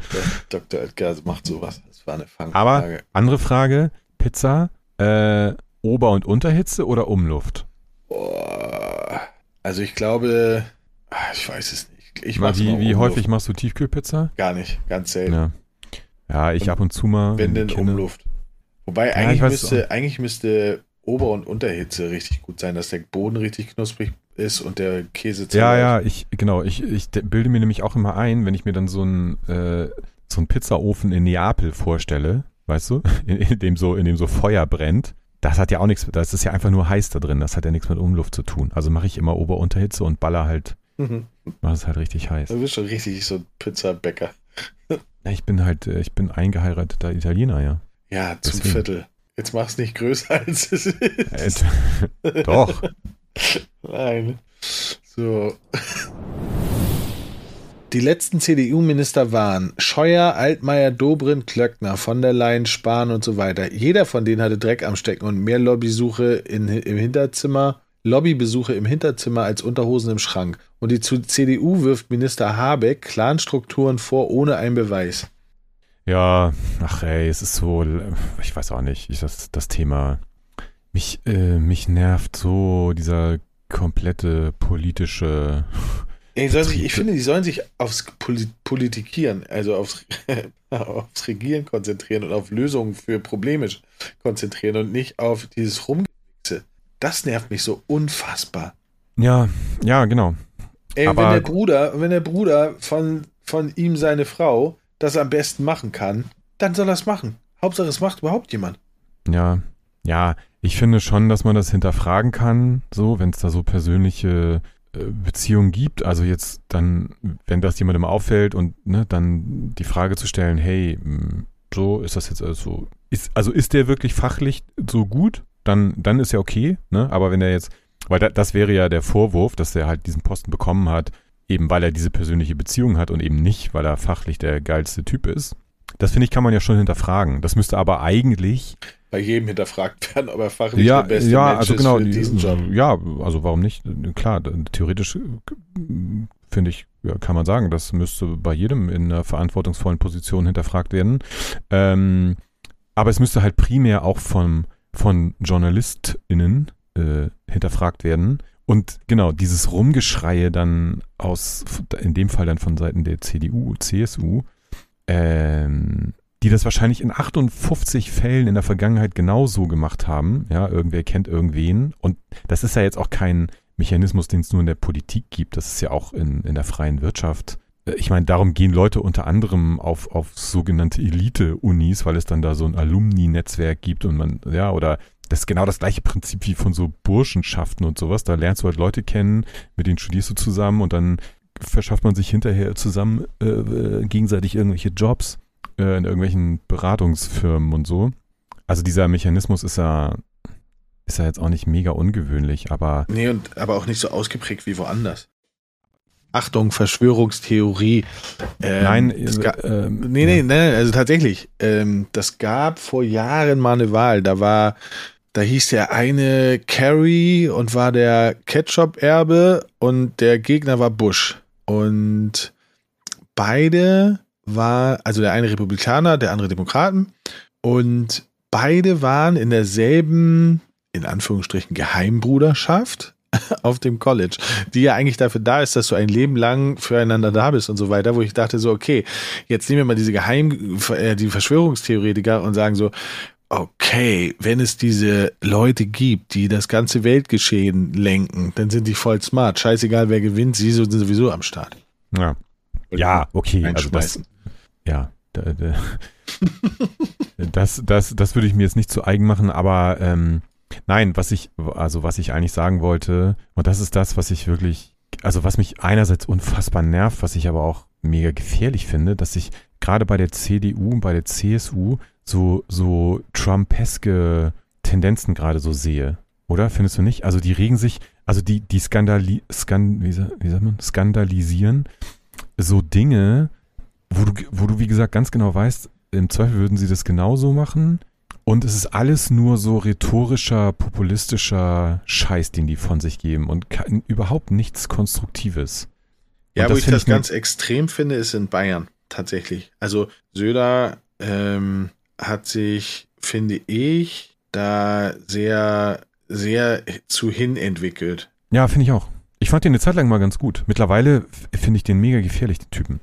<laughs> Dr. Oetker macht sowas. Das war eine Fangfrage. Aber andere Frage: Pizza, äh, Ober- und Unterhitze oder Umluft? Boah. Also ich glaube, ah, ich weiß es nicht. Ich mal, wie, wie häufig machst du Tiefkühlpizza? Gar nicht, ganz selten. Ja, ja ich und ab und zu mal. Wenn denn. Umluft. Wobei ja, eigentlich, müsste, eigentlich müsste Ober- und Unterhitze richtig gut sein, dass der Boden richtig knusprig ist und der Käse Ja, ja, ich, genau. Ich, ich bilde mir nämlich auch immer ein, wenn ich mir dann so einen, äh, so einen Pizzaofen in Neapel vorstelle, weißt du, <laughs> in, in, dem so, in dem so Feuer brennt, das hat ja auch nichts, das ist ja einfach nur heiß da drin, das hat ja nichts mit Umluft zu tun. Also mache ich immer Ober-Unterhitze und baller halt, mhm. mache es halt richtig heiß. Du bist schon richtig so ein Pizzabäcker. <laughs> ja, ich bin halt, äh, ich bin eingeheirateter Italiener, ja. Ja, zum Deswegen. Viertel. Jetzt mach es nicht größer, <laughs> als es ist. Äh, <laughs> doch. Nein. So. Die letzten CDU-Minister waren Scheuer, Altmaier, Dobrindt, Klöckner, von der Leyen, Spahn und so weiter. Jeder von denen hatte Dreck am Stecken und mehr Lobbysuche in, im Hinterzimmer, Lobbybesuche im Hinterzimmer als Unterhosen im Schrank. Und die CDU wirft Minister Habeck Clanstrukturen vor ohne einen Beweis. Ja, ach ey, es ist so, ich weiß auch nicht, ich, das, das Thema, mich, äh, mich nervt so dieser komplette politische <laughs> sich, ich finde, die sollen sich aufs Politikieren, also aufs, <laughs> aufs Regieren konzentrieren und auf Lösungen für Probleme konzentrieren und nicht auf dieses Rumgewichse. Das nervt mich so unfassbar. Ja, ja, genau. Ey, Aber wenn der Bruder, wenn der Bruder von, von ihm seine Frau das am besten machen kann, dann soll er es machen. Hauptsache, es macht überhaupt jemand. Ja, ja, ich finde schon, dass man das hinterfragen kann, so, wenn es da so persönliche äh, Beziehung gibt, also jetzt dann, wenn das jemandem auffällt und ne, dann die Frage zu stellen, hey, hm, so ist das jetzt also, ist, also ist der wirklich fachlich so gut, dann, dann ist ja okay, ne? Aber wenn er jetzt, weil da, das wäre ja der Vorwurf, dass er halt diesen Posten bekommen hat, eben weil er diese persönliche Beziehung hat und eben nicht, weil er fachlich der geilste Typ ist, das finde ich, kann man ja schon hinterfragen. Das müsste aber eigentlich bei jedem hinterfragt werden, ob er fachlich ja, der beste ja, Mensch also ist genau, für die, diesen Job. Ja, also warum nicht? Klar, theoretisch finde ich, kann man sagen, das müsste bei jedem in einer verantwortungsvollen Position hinterfragt werden. Ähm, aber es müsste halt primär auch vom, von JournalistInnen äh, hinterfragt werden. Und genau, dieses Rumgeschreie dann aus, in dem Fall dann von Seiten der CDU, CSU, ähm, die das wahrscheinlich in 58 Fällen in der Vergangenheit genauso gemacht haben. Ja, irgendwer kennt irgendwen. Und das ist ja jetzt auch kein Mechanismus, den es nur in der Politik gibt. Das ist ja auch in, in der freien Wirtschaft. Äh, Ich meine, darum gehen Leute unter anderem auf, auf sogenannte Elite-Unis, weil es dann da so ein Alumni-Netzwerk gibt und man, ja, oder das ist genau das gleiche Prinzip wie von so Burschenschaften und sowas. Da lernst du halt Leute kennen, mit denen studierst du zusammen und dann verschafft man sich hinterher zusammen äh, äh, gegenseitig irgendwelche Jobs äh, in irgendwelchen Beratungsfirmen und so. Also dieser Mechanismus ist ja, ist ja jetzt auch nicht mega ungewöhnlich, aber Nee, und aber auch nicht so ausgeprägt wie woanders. Achtung, Verschwörungstheorie. Ähm, nein, äh, ähm, Nee, nee, nein, also tatsächlich. Ähm, das gab vor Jahren mal eine Wahl. Da war, da hieß der eine Kerry und war der Ketchup-Erbe und der Gegner war Bush. Und beide war, also der eine Republikaner, der andere Demokraten. Und beide waren in derselben, in Anführungsstrichen, Geheimbruderschaft <laughs> auf dem College, die ja eigentlich dafür da ist, dass du ein Leben lang füreinander da bist und so weiter, wo ich dachte so, okay, jetzt nehmen wir mal diese Geheim, äh, die Verschwörungstheoretiker und sagen so, okay, wenn es diese Leute gibt, die das ganze Weltgeschehen lenken, dann sind die voll smart. Scheißegal, wer gewinnt, sie sind sowieso am Start. ja. ja, okay, also das, ja, da, da, das, das, das würde ich mir jetzt nicht zu eigen machen, aber ähm, nein, was ich, also was ich eigentlich sagen wollte, und das ist das, was ich wirklich, also was mich einerseits unfassbar nervt, was ich aber auch mega gefährlich finde, dass ich gerade bei der CDU und bei der CSU so, so Trumpeske Tendenzen gerade so sehe. Oder? Findest du nicht? Also die regen sich, also die, die skandali, skan, wie, wie sagt man, skandalisieren so Dinge, wo du, wo du, wie gesagt, ganz genau weißt, im Zweifel würden sie das genauso machen. Und es ist alles nur so rhetorischer, populistischer Scheiß, den die von sich geben und kein, überhaupt nichts Konstruktives. Ja, Und wo ich das ich ganz extrem finde, ist in Bayern tatsächlich. Also Söder ähm, hat sich, finde ich, da sehr, sehr zu hin entwickelt. Ja, finde ich auch. Ich fand den eine Zeit lang mal ganz gut. Mittlerweile finde ich den mega gefährlich, den Typen.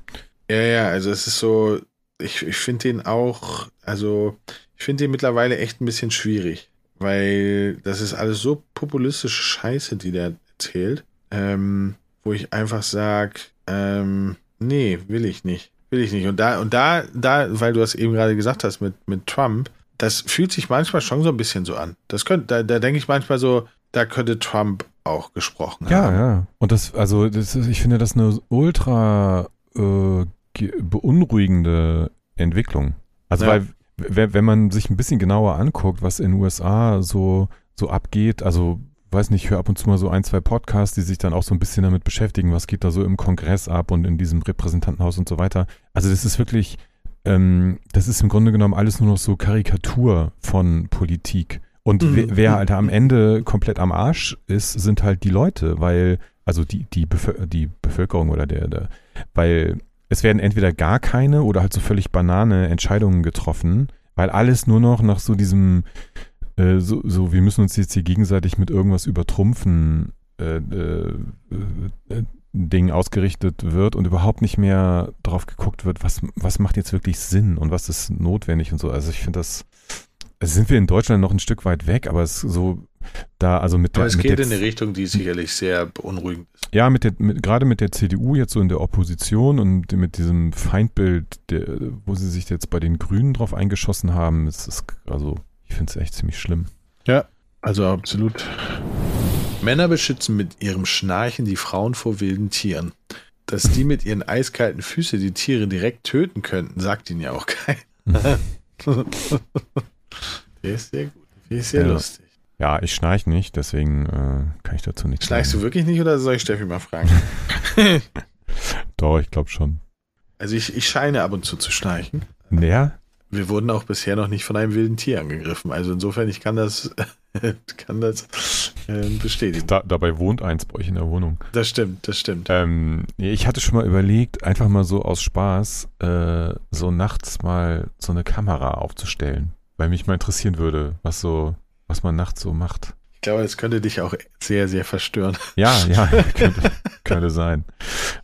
Ja, ja, also es ist so, ich, ich finde den auch, also ich finde den mittlerweile echt ein bisschen schwierig, weil das ist alles so populistische Scheiße, die der erzählt, ähm, wo ich einfach sag, ähm, nee, will ich nicht, will ich nicht. Und da, und da, da, weil du das eben gerade gesagt hast mit, mit Trump, das fühlt sich manchmal schon so ein bisschen so an. Das könnte, da, da denke ich manchmal so, da könnte Trump auch gesprochen Ja, haben. ja. Und das, also, das ist, ich finde das eine ultra äh, ge- beunruhigende Entwicklung. Also, Ja. weil, wenn man sich ein bisschen genauer anguckt, was in den USA so, so abgeht, also, weiß nicht, ich höre ab und zu mal so ein, zwei Podcasts, die sich dann auch so ein bisschen damit beschäftigen, was geht da so im Kongress ab und in diesem Repräsentantenhaus und so weiter. Also, das ist wirklich, ähm, das ist im Grunde genommen alles nur noch so Karikatur von Politik. Und Mhm. wer, wer halt am Ende komplett am Arsch ist, sind halt die Leute, weil, also die, die, Bevö die Bevölkerung oder der, der, weil es werden entweder gar keine oder halt so völlig banane Entscheidungen getroffen, weil alles nur noch nach so diesem, äh, so, so, wir müssen uns jetzt hier gegenseitig mit irgendwas übertrumpfen, äh, äh, äh, Ding ausgerichtet wird und überhaupt nicht mehr drauf geguckt wird, was, was macht jetzt wirklich Sinn und was ist notwendig und so. Also ich finde das, also sind wir in Deutschland noch ein Stück weit weg, aber es ist so da, also mit der, Aber es mit geht der in eine Richtung, die sicherlich sehr beunruhigend ist. ja, mit der, mit, gerade mit der CDU jetzt so in der Opposition und mit diesem Feindbild, der, wo sie sich jetzt bei den Grünen drauf eingeschossen haben, ist es, also ich finde es echt ziemlich schlimm. Ja, also absolut. Männer beschützen mit ihrem Schnarchen die Frauen vor wilden Tieren. Dass die mit ihren eiskalten Füßen die Tiere direkt töten könnten, sagt ihnen ja auch keiner. <laughs> Der ist sehr gut. Der ist sehr Ja. lustig. Ja, ich schnarche nicht, deswegen äh, kann ich dazu nichts Schnarchst du sagen. wirklich nicht oder soll ich Steffi mal fragen? <laughs> Doch, ich glaube schon. Also ich, ich scheine ab und zu zu schnarchen. Naja, Wir wurden auch bisher noch nicht von einem wilden Tier angegriffen. Also insofern, ich kann das, <laughs> kann das äh, bestätigen. da, dabei wohnt eins bei euch in der Wohnung. Das stimmt, das stimmt. Ähm, ich hatte schon mal überlegt, einfach mal so aus Spaß, äh, so nachts mal so eine Kamera aufzustellen, weil mich mal interessieren würde, was so, was man nachts so macht. Ich glaube, das könnte dich auch sehr, sehr verstören. Ja, <laughs> ja, könnte, könnte sein.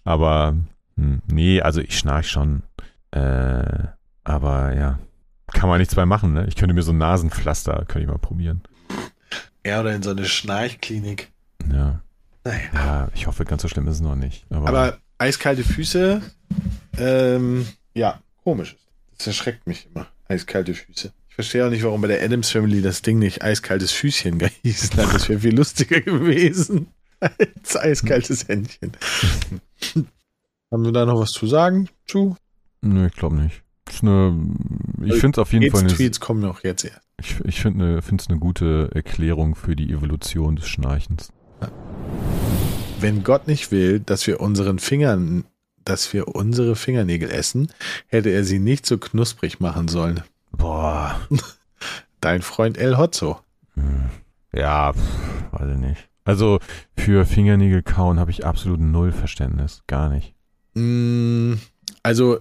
Aber hm, nee, also ich schnarch schon. Äh, aber ja, kann man nichts bei machen, ne? Ich könnte mir so ein Nasenpflaster, könnte ich mal probieren. Ja, oder in so eine Schnarchklinik. Ja, Naja. ja, ich hoffe, ganz so schlimm ist es noch nicht. Aber, Aber eiskalte Füße, ähm, ja, komisch. Das erschreckt mich immer. Eiskalte Füße. Ich verstehe auch nicht, warum bei der Adams Family das Ding nicht eiskaltes Füßchen <laughs> gehießen hat. Das wäre viel lustiger gewesen als eiskaltes Händchen. <laughs> Haben wir da noch was zu sagen? Zu? nö, ich glaube nicht. Ist eine, ich finde es auf jeden Fall eine, Tweets kommen noch jetzt erst. ich, ich finde es eine gute Erklärung für die Evolution des Schnarchens. Wenn Gott nicht will, dass wir unseren Fingern, dass wir unsere Fingernägel essen, hätte er sie nicht so knusprig machen sollen. Boah. <laughs> Dein Freund El Hotzo. Hm. Ja, pff, weiß ich nicht. Also für Fingernägel kauen habe ich absolut null Verständnis. Gar nicht. Mm, Also,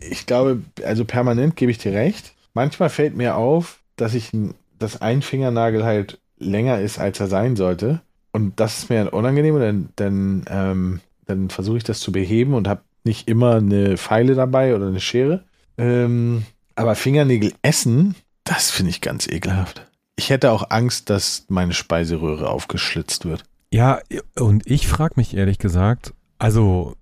ich glaube, also permanent gebe ich dir recht. Manchmal fällt mir auf, dass ich, dass ein Fingernagel halt länger ist, als er sein sollte. Und das ist mir unangenehm und dann, dann, ähm, dann versuche ich das zu beheben und habe nicht immer eine Feile dabei oder eine Schere. Ähm, aber Fingernägel essen, das finde ich ganz ekelhaft. Ich hätte auch Angst, dass meine Speiseröhre aufgeschlitzt wird. Ja, und ich frage mich ehrlich gesagt, also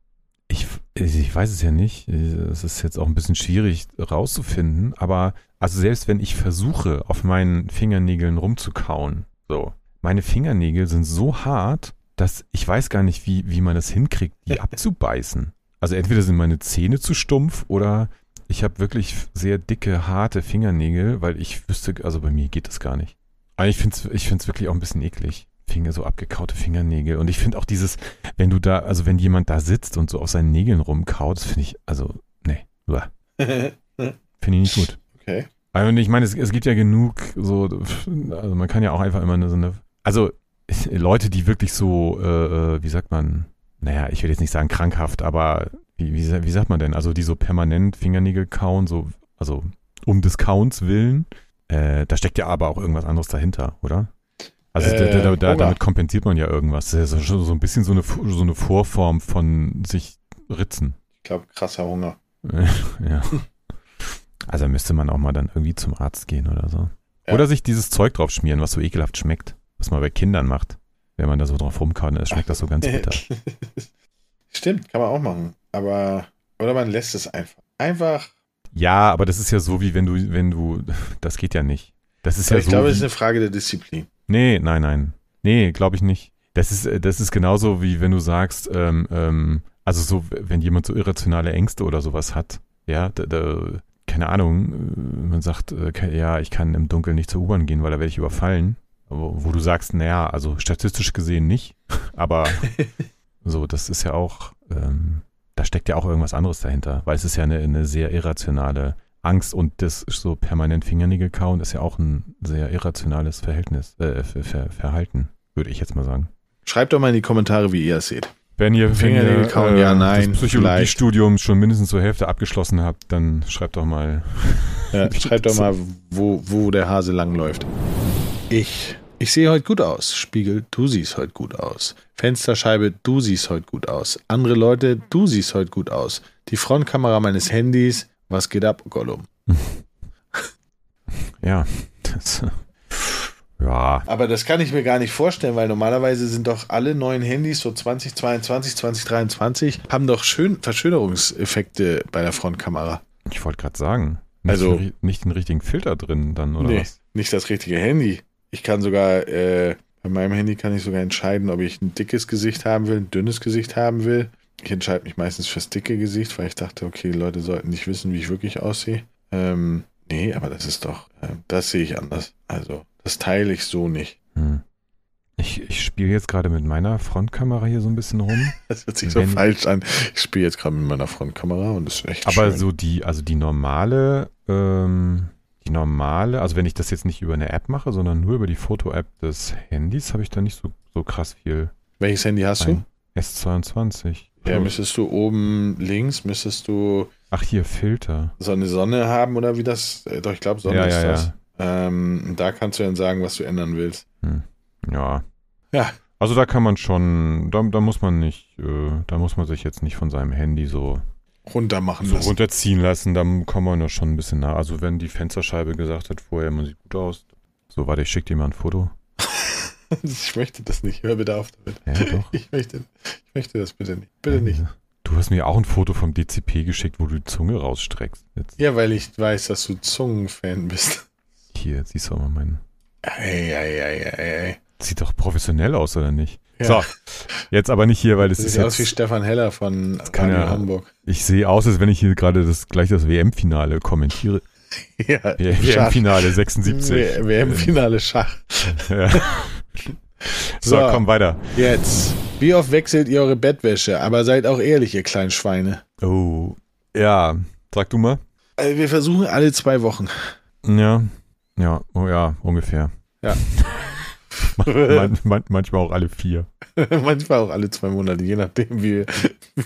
ich, ich weiß es ja nicht, es ist jetzt auch ein bisschen schwierig rauszufinden, aber also selbst wenn ich versuche, auf meinen Fingernägeln rumzukauen, so, meine Fingernägel sind so hart, dass ich weiß gar nicht, wie, wie man das hinkriegt, die <laughs> abzubeißen. Also entweder sind meine Zähne zu stumpf oder ich habe wirklich sehr dicke, harte Fingernägel, weil ich wüsste, also bei mir geht das gar nicht. Aber ich finde es ich find's wirklich auch ein bisschen eklig. Finger, so abgekaute Fingernägel. Und ich finde auch dieses, wenn du da, also wenn jemand da sitzt und so auf seinen Nägeln rumkaut, das finde ich, also, nee, <laughs> finde ich nicht gut. okay. Also ich meine, es, es gibt ja genug so, also man kann ja auch einfach immer eine, so eine, also <laughs> Leute, die wirklich so, äh, wie sagt man, naja, ich will jetzt nicht sagen krankhaft, aber wie, wie, wie sagt man denn, also die so permanent Fingernägel kauen, so, also um des Kauens willen, äh, da steckt ja aber auch irgendwas anderes dahinter, oder? Also da, da, da, Äh, da, Hunger. damit kompensiert man ja irgendwas. Das ist ja so, ein bisschen so eine, so eine Vorform von sich ritzen. Ich glaube, krasser Hunger. <laughs> ja. Also müsste man auch mal dann irgendwie zum Arzt gehen oder so. Ja. Oder sich dieses Zeug drauf schmieren, was so ekelhaft schmeckt. Was man bei Kindern macht. Wenn man da so drauf rumkaut, dann schmeckt das so ganz bitter. <laughs> Stimmt, kann man auch machen. Aber, oder man lässt es einfach. Einfach. Ja, aber das ist ja so, wie wenn du, wenn du, das geht ja nicht. Das ist ja ich so. glaube, es ist eine Frage der Disziplin. Nee, nein, nein. Nee, glaube ich nicht. Das ist, äh, das ist genauso wie wenn du sagst, ähm, ähm, also so, wenn jemand so irrationale Ängste oder sowas hat, ja, da, da, keine Ahnung, äh, man sagt, äh, ja, ich kann im Dunkeln nicht zur U-Bahn gehen, weil da werde ich überfallen. Wo, wo du sagst, naja, also statistisch gesehen nicht, <laughs> aber <laughs> so, das ist ja auch, ähm, da steckt ja auch irgendwas anderes dahinter, weil es ist ja eine, eine sehr irrationale Angst und das so permanent Fingernägel kauen ist ja auch ein sehr irrationales Verhältnis, äh, Ver, Ver, Verhalten, würde ich jetzt mal sagen. Schreibt doch mal in die Kommentare, wie ihr es seht. Wenn ihr, wenn Fingernägel ihr kauen, ja, nein, das Psychologiestudium schon mindestens zur Hälfte abgeschlossen habt, dann schreibt doch mal. Ja, <laughs> schreibt doch mal, wo, wo der Hase langläuft. Ich. Ich sehe heute gut aus. Spiegel, du siehst heute gut aus. Fensterscheibe, du siehst heute gut aus. Andere Leute, du siehst heute gut aus. Die Frontkamera meines Handys, was geht ab, Gollum? <laughs> Ja, das, ja, Aber das kann ich mir gar nicht vorstellen, weil normalerweise sind doch alle neuen Handys so 2022, 2023 haben doch schön Verschönerungseffekte bei der Frontkamera. ich wollte gerade sagen. Nicht, Also- den, nicht den richtigen Filter drin dann, oder nee, was? nicht das richtige Handy. Ich kann sogar, äh, bei meinem Handy kann ich sogar entscheiden, ob ich ein dickes Gesicht haben will, ein dünnes Gesicht haben will. Ich entscheide mich meistens fürs dicke Gesicht, weil ich dachte, okay, die Leute sollten nicht wissen, wie ich wirklich aussehe. Ähm, nee, aber das ist doch, äh, das sehe ich anders. Also, das teile ich so nicht. Hm. Ich, ich spiele jetzt gerade mit meiner Frontkamera hier so ein bisschen rum. <laughs> Das hört sich so Wenn- falsch an. Ich spiele jetzt gerade mit meiner Frontkamera und das ist echt Aber schön. so die, also die normale, ähm, die normale, also wenn ich das jetzt nicht über eine App mache, sondern nur über die Foto-App des Handys, habe ich da nicht so, so krass viel. Welches Handy hast du? Ein S22. Ja, müsstest du oben links, müsstest du Ach, hier, Filter. so eine Sonne haben oder wie das? Äh, doch, ich glaube, Sonne Ja, ist ja, das. ja. Ähm, da kannst du dann sagen, was du ändern willst. Ja. Ja. Also da kann man schon, da, da muss man nicht, äh, da muss man sich jetzt nicht von seinem Handy so, Runter machen so lassen. runterziehen lassen, da kommt man ja schon ein bisschen nah. Also wenn die Fensterscheibe gesagt hat, vorher, man sieht gut aus. So, warte, ich schicke dir mal ein Foto. <laughs> Ich möchte das nicht. Hör bitte auf damit. Ja, doch. Ich möchte, ich möchte das bitte nicht. Bitte nicht. Du hast mir auch ein Foto vom DCP geschickt, wo du die Zunge rausstreckst. Jetzt Ja, weil ich weiß, dass du Zungenfan bist. hier, siehst du auch mal meinen. Ey, ey, ey, ey, ey. Sieht doch professionell aus, oder nicht? Ja. So, jetzt aber nicht hier, weil das Das ist sieht aus wie Stefan Heller von ja- Hamburg. ich sehe aus, als wenn ich hier gerade das gleich das WM-Finale kommentiere. <laughs> Ja. WM-Finale 76. W- WM-Finale Schach. Ja. <laughs> So, So. komm weiter. Jetzt. Wie oft wechselt ihr eure Bettwäsche? Aber seid auch ehrlich, ihr kleinen Schweine. Oh, ja, sag du mal. Also wir versuchen alle zwei Wochen. Ja, ja, oh ja, ungefähr. Ja. <laughs> Man, man, manchmal auch alle vier. <laughs> Manchmal auch alle zwei Monate, je nachdem, wie,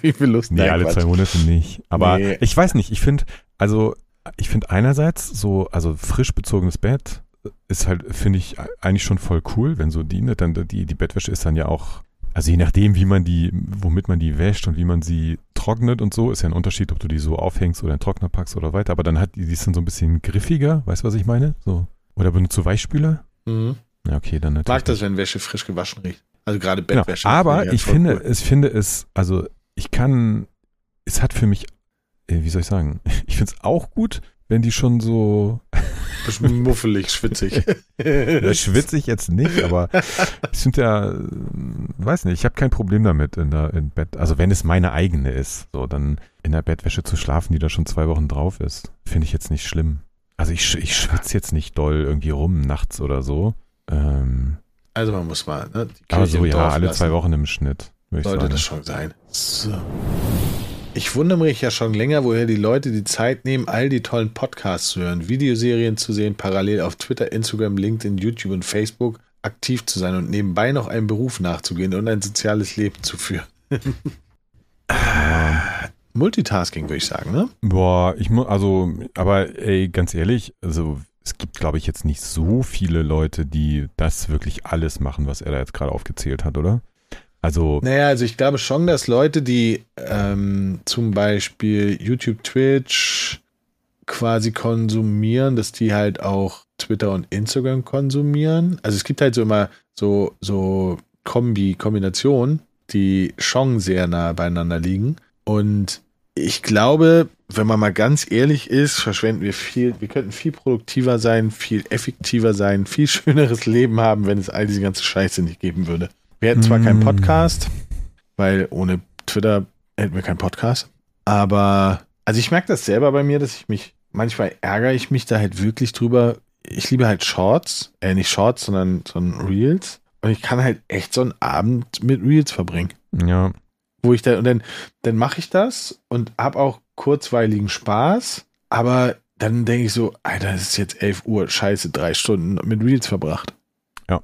wie viel Lust Nee, alle Quatsch. zwei Monate nicht. Aber Nee. ich weiß nicht, ich finde, also ich finde einerseits so, also frisch bezogenes Bett ist halt, finde ich, eigentlich schon voll cool, wenn so die, ne, dann die, die Bettwäsche ist dann ja auch, also je nachdem, wie man die, womit man die wäscht und wie man sie trocknet und so, ist ja ein Unterschied, ob du die so aufhängst oder in den Trockner packst oder weiter. Aber dann hat die, die ist dann so ein bisschen griffiger, weißt du, was ich meine? So. Oder benutzt du Weichspüler? Mhm. Ja, okay, dann natürlich. Mag das, wenn Wäsche frisch gewaschen riecht. Also gerade Genau. Bettwäsche. Aber Finde ich finde, cool. ich finde es, also ich kann, es hat für mich, äh, wie soll ich sagen, <laughs> ich finde es auch gut, wenn die schon so, Bisschen muffelig, schwitzig. <laughs> da schwitze ich jetzt nicht, aber ich finde ja, äh, weiß nicht, ich habe kein Problem damit in der im Bett, also wenn es meine eigene ist, so dann in der Bettwäsche zu schlafen, die da schon zwei Wochen drauf ist, finde ich jetzt nicht schlimm. Also ich, ich schwitze jetzt nicht doll irgendwie rum nachts oder so. Ähm, Also man muss mal, ne? Die aber Kirche so im ja, alle lassen. zwei Wochen im Schnitt, Sollte das schon sein. So. Ich wundere mich ja schon länger, woher die Leute die Zeit nehmen, all die tollen Podcasts zu hören, Videoserien zu sehen, parallel auf Twitter, Instagram, LinkedIn, YouTube und Facebook aktiv zu sein und nebenbei noch einem Beruf nachzugehen und ein soziales Leben zu führen. <laughs> Multitasking, würde ich sagen, ne? Boah, ich muss, also, aber ey, ganz ehrlich, also es gibt, glaube ich, jetzt nicht so viele Leute, die das wirklich alles machen, was er da jetzt gerade aufgezählt hat, oder? Also, Naja, also ich glaube schon, dass Leute, die ähm, zum Beispiel YouTube, Twitch quasi konsumieren, dass die halt auch Twitter und Instagram konsumieren. Also es gibt halt so immer so, so Kombi, Kombinationen, die schon sehr nah beieinander liegen. Und ich glaube, wenn man mal ganz ehrlich ist, verschwenden wir viel, wir könnten viel produktiver sein, viel effektiver sein, viel <laughs> schöneres Leben haben, wenn es all diese ganze Scheiße nicht geben würde. Wir hätten zwar keinen Mm. Podcast, weil ohne Twitter hätten wir keinen Podcast. Aber, also ich merke das selber bei mir, dass ich mich, manchmal ärgere ich mich da halt wirklich drüber. Ich liebe halt Shorts, äh, nicht Shorts, sondern, sondern Reels. Und ich kann halt echt so einen Abend mit Reels verbringen. ja, Wo ich da, und dann, dann mache ich das und habe auch kurzweiligen Spaß. Aber dann denke ich so, Alter, es ist jetzt 11 Uhr, scheiße, drei Stunden mit Reels verbracht. Ja.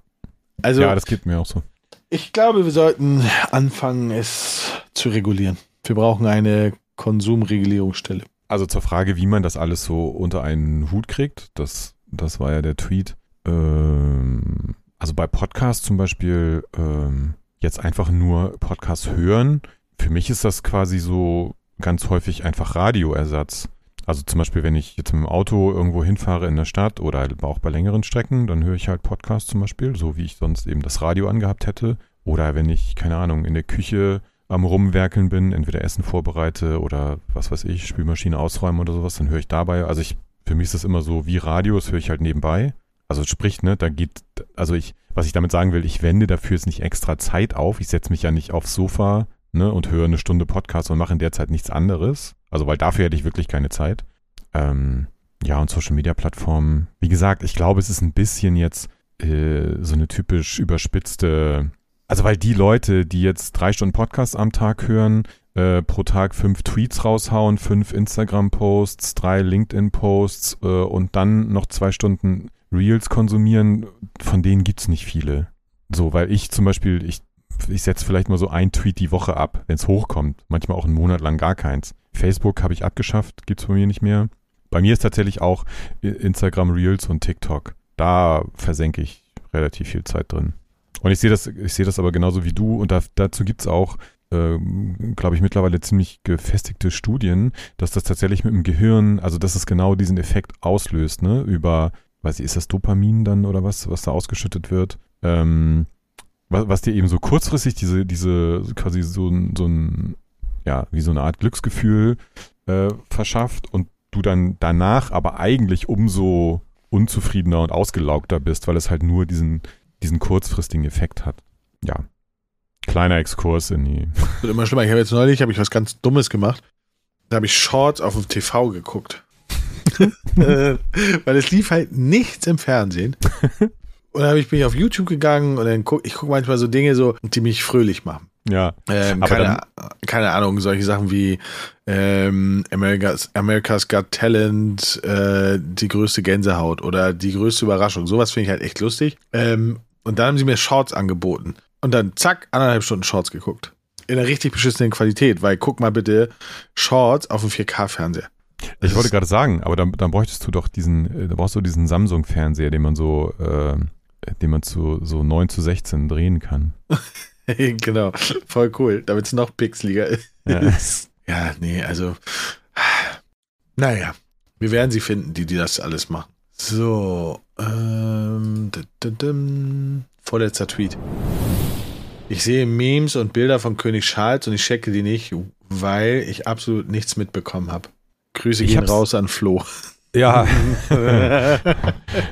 Also, ja, das geht mir auch so. Ich glaube, wir sollten anfangen, es zu regulieren. Wir brauchen eine Konsumregulierungsstelle. Also zur Frage, wie man das alles so unter einen Hut kriegt, das, das war ja der Tweet. Ähm, also bei Podcasts zum Beispiel ähm, jetzt einfach nur Podcasts hören. Für mich ist das quasi so ganz häufig einfach Radioersatz. Also zum Beispiel, wenn ich jetzt mit dem Auto irgendwo hinfahre in der Stadt oder halt auch bei längeren Strecken, dann höre ich halt Podcasts zum Beispiel, so wie ich sonst eben das Radio angehabt hätte. Oder wenn ich, keine Ahnung, in der Küche am Rumwerkeln bin, entweder Essen vorbereite oder was weiß ich, Spülmaschine ausräumen oder sowas, dann höre ich dabei. Also ich, für mich ist das immer so wie Radio, das höre ich halt nebenbei. Also sprich, ne, da geht, also ich, was ich damit sagen will, ich wende dafür jetzt nicht extra Zeit auf. Ich setze mich ja nicht aufs Sofa, ne, und höre eine Stunde Podcast und mache in der Zeit nichts anderes. Also weil dafür hätte ich wirklich keine Zeit. Ähm, ja, und Social Media Plattformen, wie gesagt, ich glaube, es ist ein bisschen jetzt äh, so eine typisch überspitzte, also weil die Leute, die jetzt drei Stunden Podcast am Tag hören, äh, pro Tag fünf Tweets raushauen, fünf Instagram-Posts, drei LinkedIn-Posts äh, und dann noch zwei Stunden Reels konsumieren, von denen gibt's nicht viele. So, weil ich zum Beispiel, ich, ich setze vielleicht mal so ein Tweet die Woche ab, wenn es hochkommt. Manchmal auch einen Monat lang gar keins. Facebook habe ich abgeschafft, gibt's bei mir nicht mehr. Bei mir ist tatsächlich auch Instagram Reels und TikTok. Da versenke ich relativ viel Zeit drin. Und ich sehe das, ich sehe das aber genauso wie du und da, dazu gibt's auch äh, glaube ich, mittlerweile ziemlich gefestigte Studien, dass das tatsächlich mit dem Gehirn, also dass es genau diesen Effekt auslöst, ne, über, weiß ich, ist das Dopamin dann oder was, was da ausgeschüttet wird, ähm, was, was dir eben so kurzfristig diese, diese, quasi so, so ein, ja, wie so eine Art Glücksgefühl äh, verschafft und du dann danach aber eigentlich umso unzufriedener und ausgelaugter bist, weil es halt nur diesen, diesen kurzfristigen Effekt hat. Ja, Kleiner Exkurs in die. <laughs> Wird immer schlimmer. Ich habe jetzt neulich hab ich was ganz Dummes gemacht. Da habe ich Shorts auf dem TV geguckt. <laughs> Weil es lief halt nichts im Fernsehen. <laughs> Und dann ich, bin ich auf YouTube gegangen und dann guck ich gucke manchmal so Dinge so, die mich fröhlich machen. Ja. Ähm, keine, keine, Ahnung, solche Sachen wie ähm, America's, America's Got Talent, äh, die größte Gänsehaut oder die größte Überraschung. Sowas finde ich halt echt lustig. Ähm, und dann haben sie mir Shorts angeboten. Und dann zack, anderthalb Stunden Shorts geguckt. In einer richtig beschissenen Qualität, weil guck mal bitte Shorts auf dem 4K-Fernseher. Ich wollte gerade sagen, aber dann, dann bräuchtest du doch diesen, äh, da brauchst du diesen Samsung-Fernseher, den man so, äh, den man zu so 9 zu 16 drehen kann. <laughs> <laughs> genau, voll cool, damit es noch pixeliger ist. Ja. <laughs> ja, nee, also, naja, wir werden sie finden, die, die das alles machen. So, ähm, vorletzter Tweet. Ich sehe Memes und Bilder von König Charles und ich checke die nicht, weil ich absolut nichts mitbekommen habe. Grüße ich gehen raus an Flo. Ja. <laughs>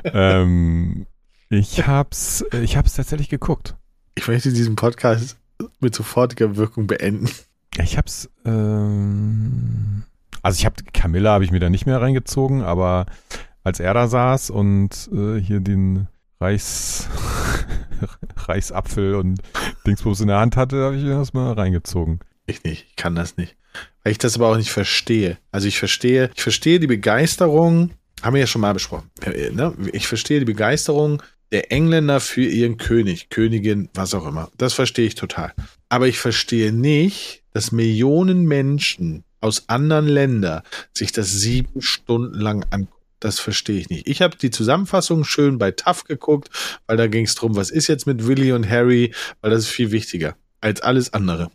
ähm, ich hab's, ich hab's tatsächlich geguckt. Ich möchte diesen Podcast mit sofortiger Wirkung beenden. Ich hab's, ähm, also ich habe Camilla habe ich mir da nicht mehr reingezogen, aber als er da saß und äh, hier den Reichs <laughs> Reichsapfel und Dingsbums in der Hand hatte, habe ich das mal reingezogen. Ich nicht, ich kann das nicht. Weil ich das aber auch nicht verstehe. Also ich verstehe, ich verstehe die Begeisterung, haben wir ja schon mal besprochen. Ne? Ich verstehe die Begeisterung der Engländer für ihren König, Königin, was auch immer. Das verstehe ich total. Aber ich verstehe nicht, dass Millionen Menschen aus anderen Ländern sich das sieben Stunden lang angucken. Das verstehe ich nicht. Ich habe die Zusammenfassung schön bei TAF geguckt, weil da ging es darum, was ist jetzt mit Willy und Harry, weil das ist viel wichtiger als alles andere.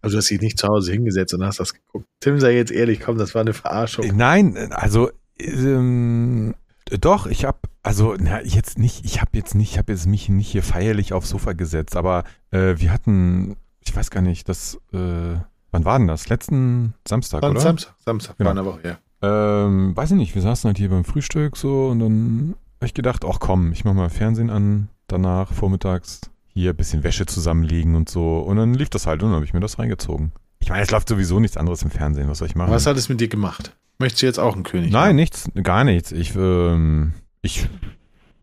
Also du hast dich nicht zu Hause hingesetzt und hast das geguckt. Tim, sei jetzt ehrlich, komm, das war eine Verarschung. Nein, also ähm, doch, ich habe also na, jetzt nicht, ich habe jetzt nicht, ich habe jetzt mich nicht hier feierlich aufs Sofa gesetzt, aber äh, wir hatten, ich weiß gar nicht, das, äh, wann war denn das? Letzten Samstag, war oder? Samstag, Samstag, genau. war eine Woche, ja. Ähm, weiß ich nicht, wir saßen halt hier beim Frühstück so und dann habe ich gedacht, ach komm, ich mach mal Fernsehen an, danach vormittags hier ein bisschen Wäsche zusammenlegen und so. Und dann lief das halt und dann habe ich mir das reingezogen. Ich meine, es läuft sowieso nichts anderes im Fernsehen, was soll ich machen? Was hat es mit dir gemacht? Möchtest du jetzt auch einen König? Nein, haben? nichts, gar nichts. Ich, ähm, ich,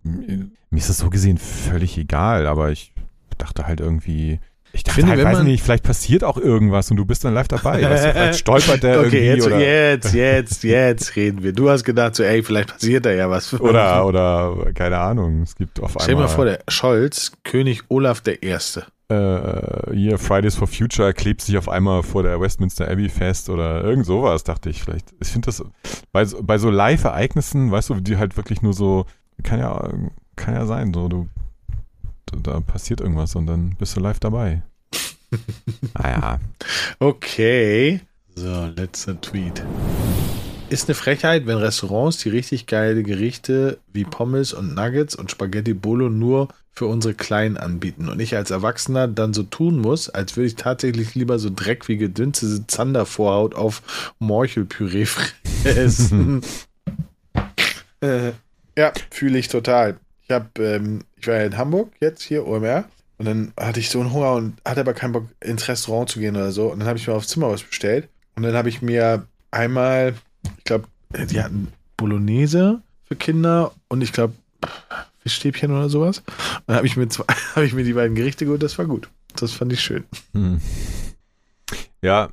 mir ist das so gesehen völlig egal, aber ich dachte halt irgendwie, ich dachte, finde, halt, weiß nicht, vielleicht passiert auch irgendwas und du bist dann live dabei. weißt du, <laughs> vielleicht stolpert der okay, irgendwie. Jetzt, oder jetzt, jetzt, jetzt reden wir. Du hast gedacht so, ey, vielleicht passiert da ja was. <laughs> Oder, oder, keine Ahnung, es gibt auf einmal. Stell dir mal vor, der Scholz, König Olaf der Erste. Äh, hier Fridays for Future klebt sich auf einmal vor der Westminster Abbey fest oder irgend sowas, dachte ich vielleicht. Ich finde das bei, bei so Live-Ereignissen, weißt du, die halt wirklich nur so, kann ja, kann ja sein, so, du da passiert irgendwas und dann bist du live dabei. <laughs> naja. Okay. So, letzter Tweet. Ist eine Frechheit, wenn Restaurants die richtig geile Gerichte wie Pommes und Nuggets und Spaghetti Bolo nur für unsere Kleinen anbieten und ich als Erwachsener dann so tun muss, als würde ich tatsächlich lieber so Dreck wie gedünnte Zandervorhaut auf Morchelpüree <laughs> fressen. <laughs> äh, ja, fühle ich total. Ich habe ähm, ich war ja in Hamburg jetzt hier, OMR. Und dann hatte ich so einen Hunger und hatte aber keinen Bock, ins Restaurant zu gehen oder so. Und dann habe ich mir aufs Zimmer was bestellt. Und dann habe ich mir einmal, ich glaube, die hatten Bolognese für Kinder und ich glaube, Fischstäbchen oder sowas. Und dann habe ich, mir zwei- <laughs> hab ich mir die beiden Gerichte geholt, das war gut. Das fand ich schön. Hm. Ja,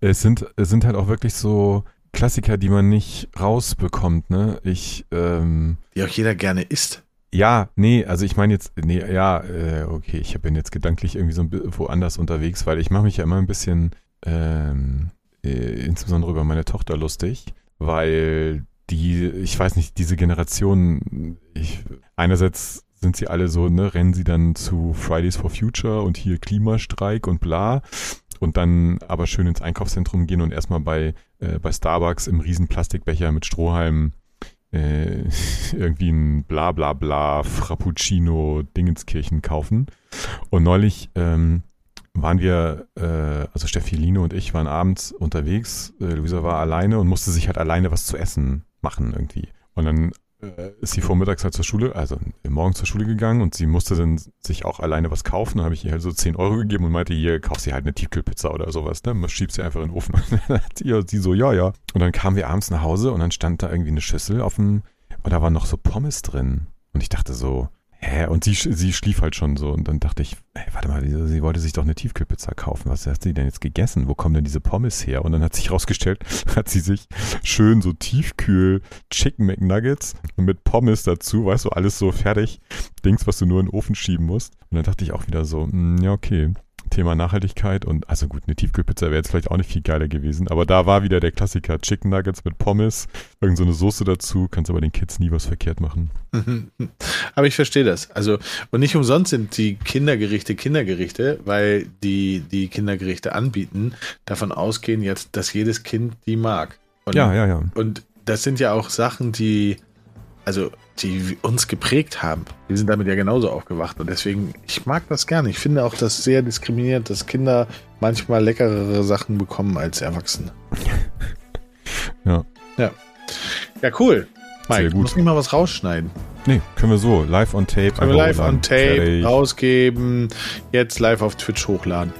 es sind, es sind halt auch wirklich so Klassiker, die man nicht rausbekommt, ne? Ich, ähm, Die auch jeder gerne isst. ja, nee, also ich meine jetzt, nee, ja, äh, okay, ich bin jetzt gedanklich irgendwie so woanders unterwegs, weil ich mache mich ja immer ein bisschen, ähm, äh, insbesondere über meine Tochter lustig, weil die, ich weiß nicht, diese Generation, ich, einerseits sind sie alle so, ne, rennen sie dann zu Fridays for Future und hier Klimastreik und bla und dann aber schön ins Einkaufszentrum gehen und erstmal bei, äh, bei Starbucks im riesen Plastikbecher mit Strohhalm äh, <laughs> irgendwie ein bla bla bla Frappuccino Dingenskirchen kaufen. Und neulich ähm, waren wir, äh, also Steffi Line und ich waren abends unterwegs. Äh, Luisa war alleine und musste sich halt alleine was zu essen machen irgendwie. Und dann äh, ist sie vormittags halt zur Schule, also morgens zur Schule gegangen und sie musste dann sich auch alleine was kaufen. Dann habe ich ihr halt so 10 Euro gegeben und meinte, hier, kauf sie halt eine Tiefkühlpizza oder sowas, ne? Man schiebt sie einfach in den Ofen. <laughs> Und dann hat sie, sie so, ja, ja. Und dann kamen wir abends nach Hause und dann stand da irgendwie eine Schüssel auf dem, und da waren noch so Pommes drin. Und ich dachte so, hä? Und sie, sie schlief halt schon so. Und dann dachte ich, hey, warte mal, sie, sie wollte sich doch eine Tiefkühlpizza kaufen. Was hat sie denn jetzt gegessen? Wo kommen denn diese Pommes her? Und dann hat sich rausgestellt, <laughs> hat sie sich schön so Tiefkühl Chicken McNuggets mit Pommes dazu, weißt du, alles so fertig. Dings, was du nur in den Ofen schieben musst. Und dann dachte ich auch wieder so, hm, ja, okay. Thema Nachhaltigkeit und also gut, eine Tiefkühlpizza wäre jetzt vielleicht auch nicht viel geiler gewesen, aber da war wieder der Klassiker Chicken Nuggets mit Pommes, irgend so eine Soße dazu, kannst aber den Kids nie was verkehrt machen. <laughs> Aber ich verstehe das. Also, und nicht umsonst sind die Kindergerichte Kindergerichte, weil die, die Kindergerichte anbieten, davon ausgehen jetzt, dass jedes Kind die mag. Und, Ja, ja, ja. Und das sind ja auch Sachen, die, also, die uns geprägt haben. Wir sind damit ja genauso aufgewacht. Und deswegen, ich mag das gerne. Ich finde auch das sehr diskriminierend, dass Kinder manchmal leckerere Sachen bekommen als Erwachsene. <laughs> Ja. Ja. Ja, cool. Sehr Mike, gut. muss nicht mal was rausschneiden. Nee, können wir so, live on tape. Können wir live on. Tape Fertig. rausgeben, jetzt live auf Twitch hochladen,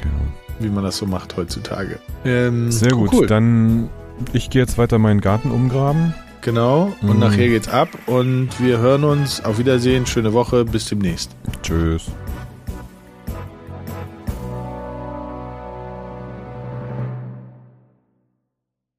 Genau. wie man das so macht heutzutage. Ähm, Sehr gut, Cool. dann ich gehe jetzt weiter meinen Garten umgraben. Genau. Und Mhm. nachher geht's ab und wir hören uns. Auf Wiedersehen. Schöne Woche. Bis demnächst. Tschüss.